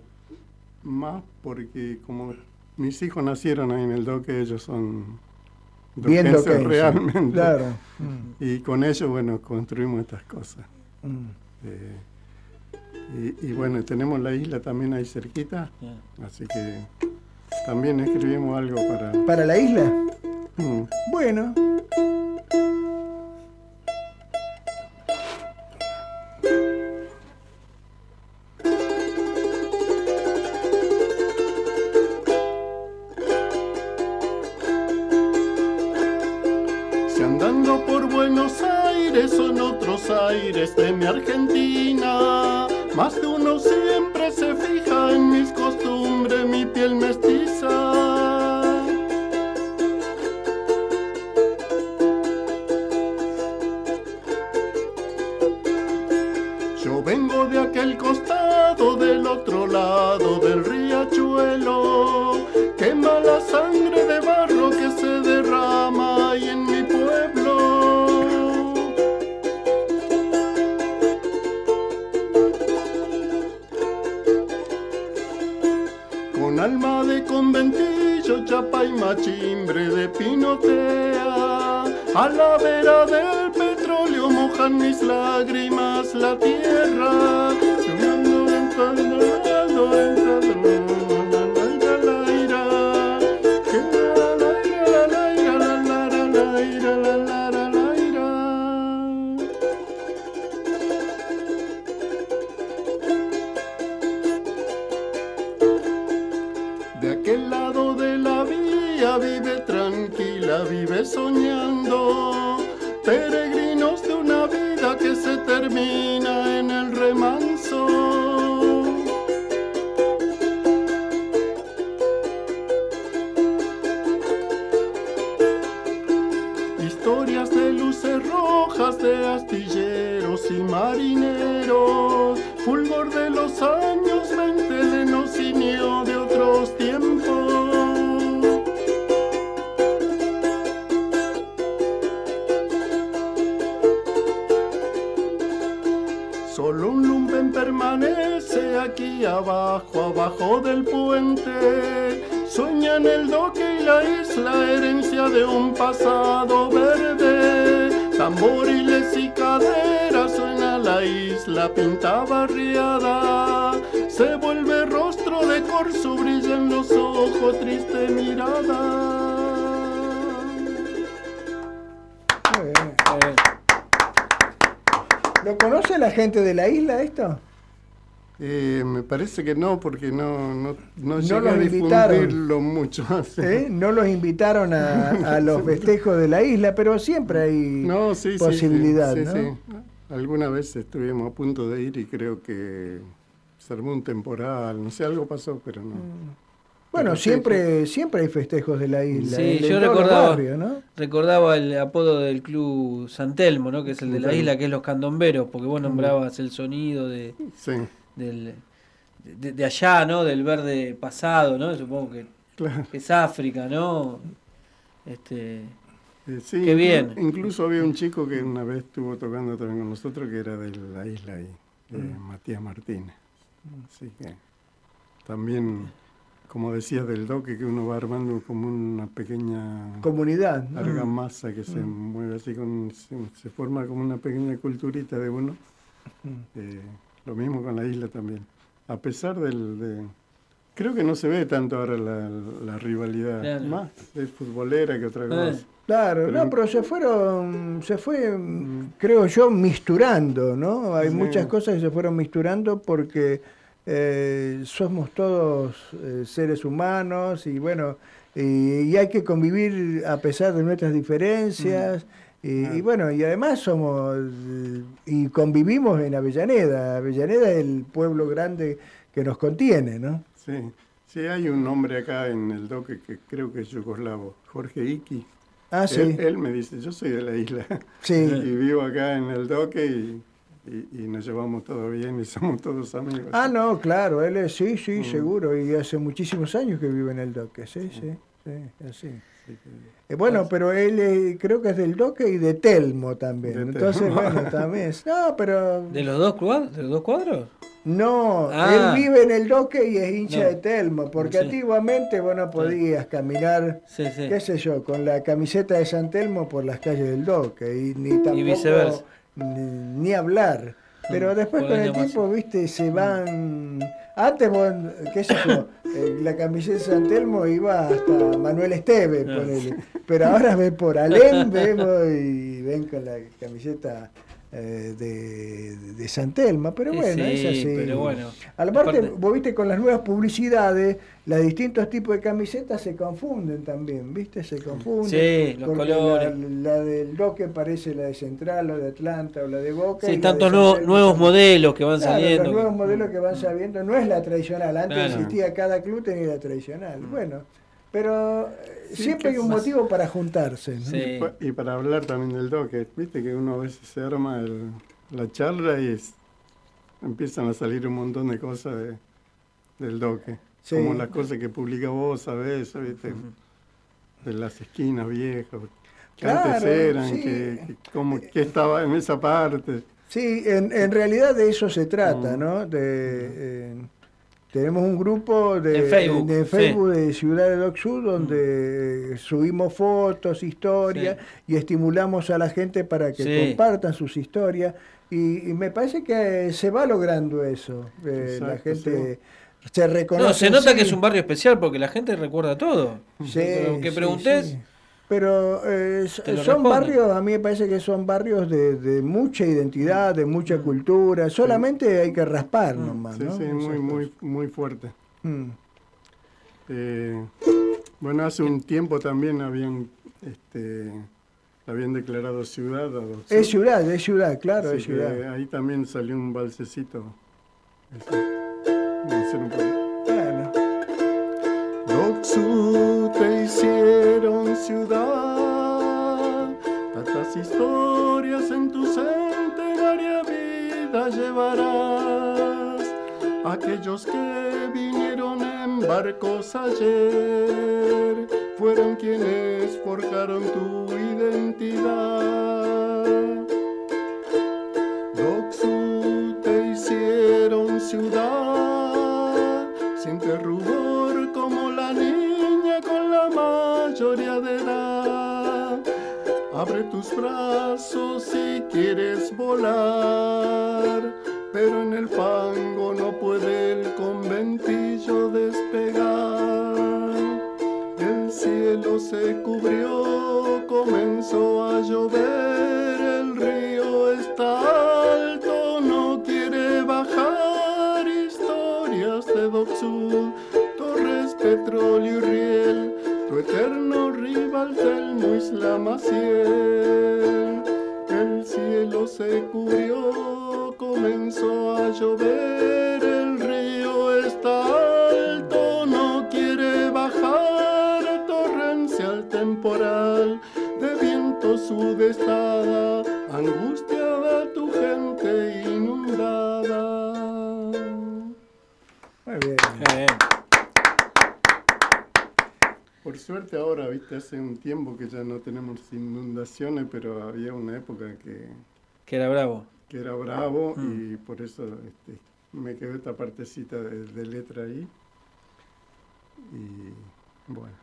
más porque como mis hijos nacieron ahí en el Doque, ellos son Viendo urgencia Keynes, realmente. claro. Y con ello, bueno, construimos estas cosas. Mm. Eh, y, y bueno, tenemos la isla también ahí cerquita, así que también escribimos algo para... ¿Para la isla? Mm. Bueno. Con alma de conventillo, chapa y machimbre de pinotea. A la vera del petróleo mojan mis lágrimas la tierra. Me parece que no, porque no, no, no, No los a invitaron. difundirlo mucho. ¿Eh? No los invitaron a, a los festejos de la isla, pero siempre hay No, sí, sí, posibilidad, sí, ¿no? sí. Alguna vez estuvimos a punto de ir y creo que se armó un temporal, no sé, algo pasó, pero no. Bueno, Pero sí, siempre, siempre hay festejos de la isla. Sí, en yo recordaba, barrios, ¿no? recordaba el apodo del club San Telmo, ¿no? que es el de la isla, que es los candomberos, porque vos Mm. nombrabas el sonido de, Sí. del, de, de allá, ¿no? del verde pasado, ¿no? supongo que Claro. es África, ¿no? Este, Eh, sí, Qué bien. inclu- Incluso había un chico que una vez estuvo tocando también con nosotros que era de la isla ahí, eh, Mm. Matías Martínez. Así que también, como decías del doque, que uno va armando como una pequeña Comunidad, ¿no? argamasa que se Mm. mueve así, con, se, se forma como una pequeña culturita de uno. Mm. Eh, lo mismo con la isla también. A pesar del... De, creo que no se ve tanto ahora la, la rivalidad, Claro. más es futbolera que otra cosa. Claro, Pero- no, pero se fueron, se fue, mm, creo yo, misturando, ¿no? Hay Sí. muchas cosas que se fueron misturando porque eh, somos todos eh, seres humanos y bueno, y, y hay que convivir a pesar de nuestras diferencias. Y, y bueno, y además somos, eh, y convivimos en Avellaneda. Avellaneda es el pueblo grande que nos contiene, ¿no? Sí, sí, hay un hombre acá en el doque que creo que es yugoslavo, Jorge Iki. Ah, sí. él me dice, yo soy de la isla. Sí. Y vivo acá en el doque y, y- y nos llevamos todo bien y somos todos amigos. Ah, no, claro, él es, sí, sí, Mm. seguro, y hace muchísimos años que vive en el Doque, sí, sí, sí, así. Eh, bueno, pero él eh, creo que es del Doque y de Telmo también, De entonces, Telmo. bueno, también, es- no, pero... ¿De los dos cuadros? ¿De los dos cuadros? No, Ah. él vive en el doque y es hincha No. de Telmo, porque Sí. antiguamente vos no podías caminar, Sí, sí. qué sé yo, con la camiseta de San Telmo por las calles del doque y ni tampoco viceversa. Ni, ni hablar. Pero Mm, después con el tiempo, viste, se van. Antes, vos, qué sé yo, eh, la camiseta de San Telmo iba hasta Manuel Esteve, Ah. Pero ahora ven por Alem, vemos y ven con la camiseta eh, de, de San Telmo. Pero Sí, bueno, es sí, así. pero bueno. Aparte, Aparte- vos viste con las nuevas publicidades, los distintos tipos de camisetas se confunden también, ¿viste? Se confunden. Sí, los colores. La, la del Doque parece la de Central o de Atlanta o la de Boca. Sí, tantos nuevos, modelos que van Claro, saliendo. Los nuevos modelos que van saliendo no es la tradicional. Antes Claro. existía cada club tenía la tradicional. Bueno, pero eh, Sí, siempre hay un más- motivo para juntarse. ¿no? Y, pa- y para hablar también del doque, viste que uno a veces se arma el- la charla y es- empiezan a salir un montón de cosas de- del doque. Sí. Como las cosas que publica vos, ¿sabés? ¿viste? De las esquinas viejas, que Claro, antes eran, sí. que, que como que estaba en esa parte. Sí, en, en realidad de eso se Mm. trata, ¿no? De, eh, tenemos un grupo de En Facebook, de, sí. Facebook de Ciudad de Doc Sud donde subimos fotos, historias y estimulamos a la gente para que Sí. compartan sus historias. Y, y me parece que se va logrando eso. Eh, la gente se reconoce. No, se nota que es un barrio especial porque la gente recuerda todo. Sí, Aunque sí, preguntes, sí. Pero eh, son barrios, a mí me parece que son barrios de, de mucha identidad, de mucha cultura. Solamente hay que raspar nomás, Sí, ¿no? sí, muy, muy, muy fuerte. Mm. Eh, bueno, hace un tiempo también habían, este, habían declarado ciudad. Es ciudad, es ciudad, claro, Así es ciudad. ahí también salió un balsecito. Este, Doxu te hicieron ciudad, tantas historias en tu centenaria vida llevarás. Aquellos que vinieron en barcos ayer fueron quienes forjaron tu identidad. Doxu te hicieron ciudad, siente rubor Abre tus brazos si quieres volar, pero en el fango no puede el conventillo despegar. El cielo se cubrió, comenzó a llover, el río está alto, no quiere bajar. Historias de Doxud, Torres, Petróleo y Riel, tu eterno rival Telmo Isla Maciel. El cielo se cubrió, comenzó a llover, el río está alto, no quiere bajar, torrencial temporal, de viento sudestada, angustiada tu gente inundada. Por suerte ahora, viste, hace un tiempo que ya no tenemos inundaciones, pero había una época que, que era bravo. que era bravo Mm. y por eso este, me quedó esta partecita de, de letra ahí. Y bueno,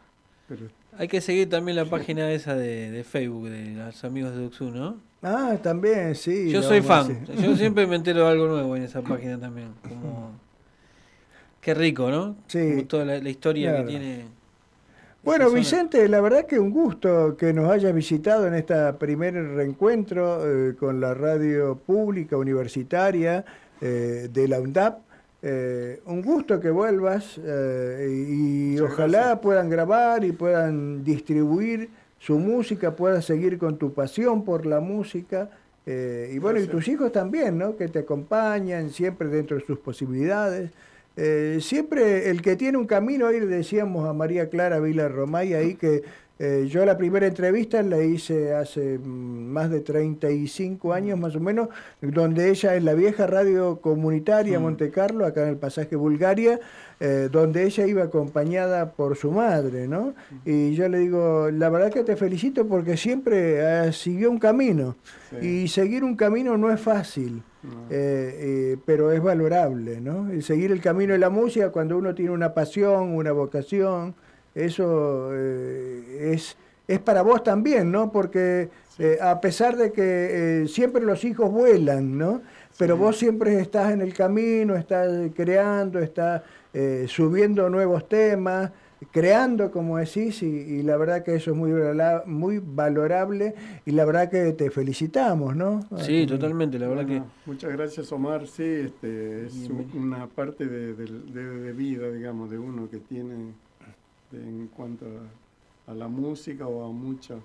pero Hay que seguir también la página esa de, de Facebook de los amigos de Duxu, ¿no? Ah, también, sí. Yo soy fan. Yo siempre me entero de algo nuevo en esa página también. Como... Qué rico, ¿no? Sí. Como toda la, la historia Claro. que tiene. Bueno. Vicente, la verdad que un gusto que nos hayas visitado en este primer reencuentro eh, con la radio pública universitaria eh, de la UNDAP. Eh, un gusto que vuelvas y, ojalá puedan grabar y puedan distribuir su música, puedas seguir con tu pasión por la música. y bueno, y tus hijos también, ¿no? Que te acompañan siempre dentro de sus posibilidades. Eh, siempre el que tiene un camino, ahí le decíamos a María Clara Vila Romay ahí que eh, yo la primera entrevista la hice hace mm, más de 35 años más o menos, donde ella en la vieja radio comunitaria Monte Carlo, acá en el pasaje Bulgaria, eh, donde ella iba acompañada por su madre, ¿no? Y yo le digo, la verdad que te felicito porque siempre eh, siguió un camino y seguir un camino no es fácil. Eh, pero es valorable, ¿no? El seguir el camino de la música cuando uno tiene una pasión, una vocación, eso es, es para vos también, ¿no? Porque a pesar de que siempre los hijos vuelan, ¿no? Pero vos siempre estás en el camino, estás creando, estás subiendo nuevos temas creando, como decís, y, la verdad que eso es muy, muy valorable y la verdad que te felicitamos, ¿no? Sí, totalmente, la verdad que... Muchas gracias, Omar. Sí, este, es una parte de, vida, digamos, de uno que tiene en cuanto a, a la música o a mucha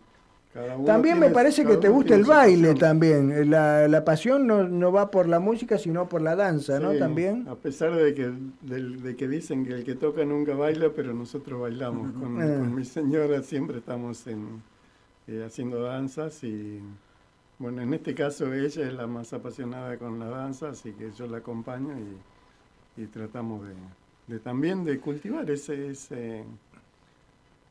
también me parece que te gusta el baile también. La, la pasión no, no, va por la música, sino por la danza, ¿no? También. A pesar de que, de, que dicen que el que toca nunca baila, pero nosotros bailamos. Con, ah. mi señora siempre estamos en, eh, haciendo danzas y, bueno, en este caso ella es la más apasionada con la danza, así que yo la acompaño y, y tratamos de, de, también de cultivar ese... ese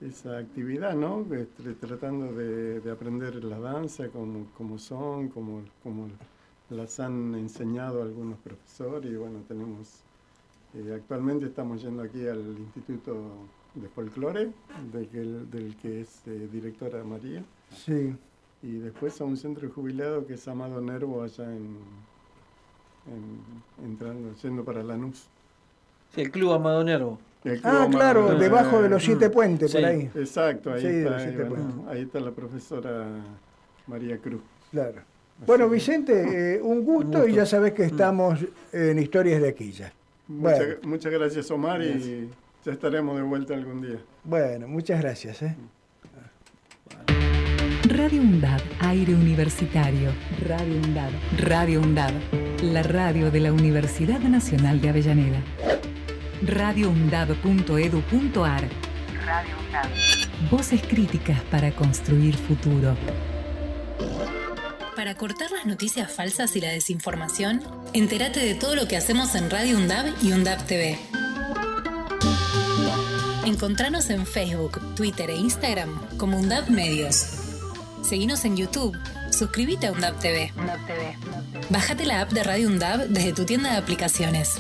esa actividad, ¿no? Este, tratando de, aprender la danza como, como son, como, como las han enseñado algunos profesores y bueno, tenemos, eh, actualmente estamos yendo aquí al Instituto de Folclore, del, del que es eh, directora María. Sí. Y después a un centro de jubilado que es Amado Nervo allá en, entrando, yendo para Lanús. Sí, el Club Amado Nervo. Ah, claro, debajo de los siete puentes, por ahí. Exacto, ahí, está, ahí, está la profesora María Cruz. Claro. bueno, Vicente, eh, un, gusto y ya sabes que estamos en Historias de Aquilla. Muchas, gracias, Omar, y ya estaremos de vuelta algún día. Bueno, muchas gracias. ¿eh? Radio UNDAD, aire universitario. Radio UNDAD. Radio UNDAD, la radio de la Universidad Nacional de Avellaneda radioundab.edu.ar Radio Voces críticas para construir futuro. Para cortar las noticias falsas y la desinformación, entérate de todo lo que hacemos en Radio UNDAB y UNDAB TV. Encontranos en Facebook, Twitter e Instagram como UNDAB Medios. Seguinos en YouTube. Suscríbete a UNDAB TV. Bájate la app de Radio UNDAB desde tu tienda de aplicaciones.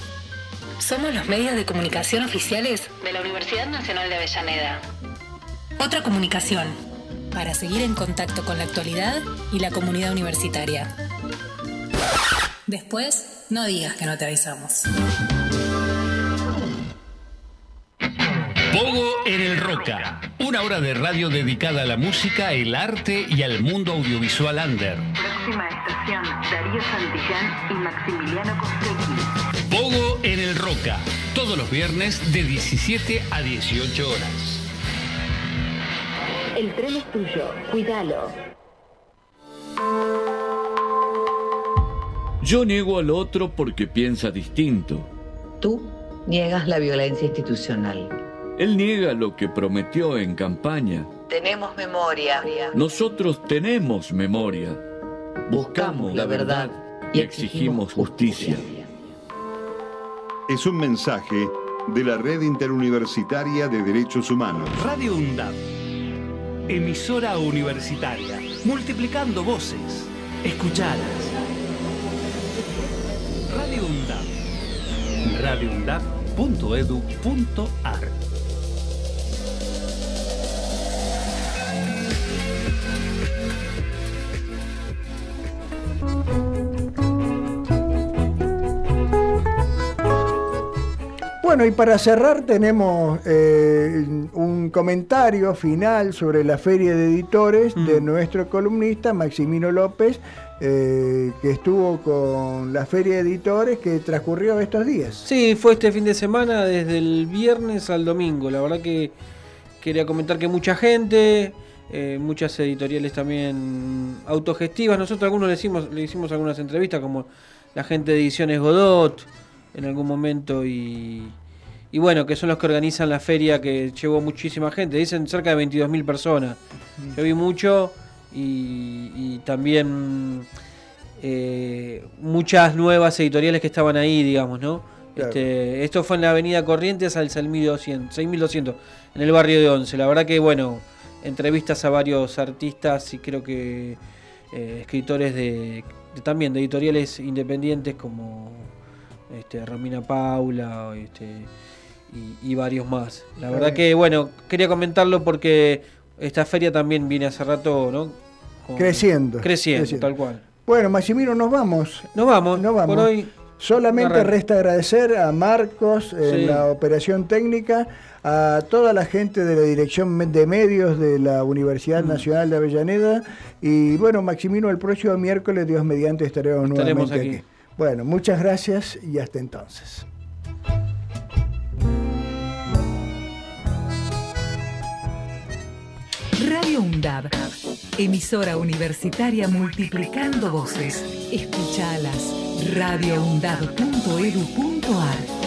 Somos los medios de comunicación oficiales de la Universidad Nacional de Avellaneda. Otra comunicación, para seguir en contacto con la actualidad y la comunidad universitaria. Después, no digas que no te avisamos. Pogo en el Roca, una hora de radio dedicada a la música, el arte y al mundo audiovisual under. Próxima estación, Darío Santillán y Maximiliano Costecchi. Pogo en el Roca, todos los viernes de 17 a 18 horas. El tren es tuyo, cuídalo. Yo niego al otro porque piensa distinto. Tú niegas la violencia institucional. Él niega lo que prometió en campaña. Tenemos memoria. Nosotros tenemos memoria. Buscamos la verdad y exigimos justicia es un mensaje de la Red Interuniversitaria de Derechos Humanos. Radio UNDAP, emisora universitaria, multiplicando voces, escuchadas. Radio UNDAP, radioundap.edu.ar Bueno, y para cerrar tenemos eh, un comentario final sobre la feria de editores de mm. nuestro columnista Maximino López, eh, que estuvo con la feria de editores que transcurrió estos días. Sí, fue este fin de semana, desde el viernes al domingo. La verdad que quería comentar que mucha gente, eh, muchas editoriales también autogestivas. Nosotros algunos le hicimos, le hicimos algunas entrevistas, como la gente de Ediciones Godot en algún momento y y bueno, que son los que organizan la feria que llevó muchísima gente. Dicen cerca de 22.000 personas. Yo vi mucho y, también eh, muchas nuevas editoriales que estaban ahí, digamos, ¿no? Este, esto fue en la avenida Corrientes al 6200, en el barrio de Once. La verdad que, bueno, entrevistas a varios artistas y creo que eh, escritores de también de editoriales independientes como este, Romina Paula este, y, varios más. La verdad que, bueno, quería comentarlo porque esta feria también viene hace rato, ¿no? creciendo, creciendo. tal cual. Bueno, Maximino, nos vamos. Nos vamos. Nos vamos. Por hoy. Solamente resta agradecer a Marcos en la operación técnica, a toda la gente de la Dirección de Medios de la Universidad mm. Nacional de Avellaneda y bueno, Maximino, el próximo miércoles, Dios mediante, estaremos, nuevamente aquí. Bueno, muchas gracias y hasta entonces. Radio UNDAB, emisora universitaria multiplicando voces. Escuchalas radioundab.edu.ar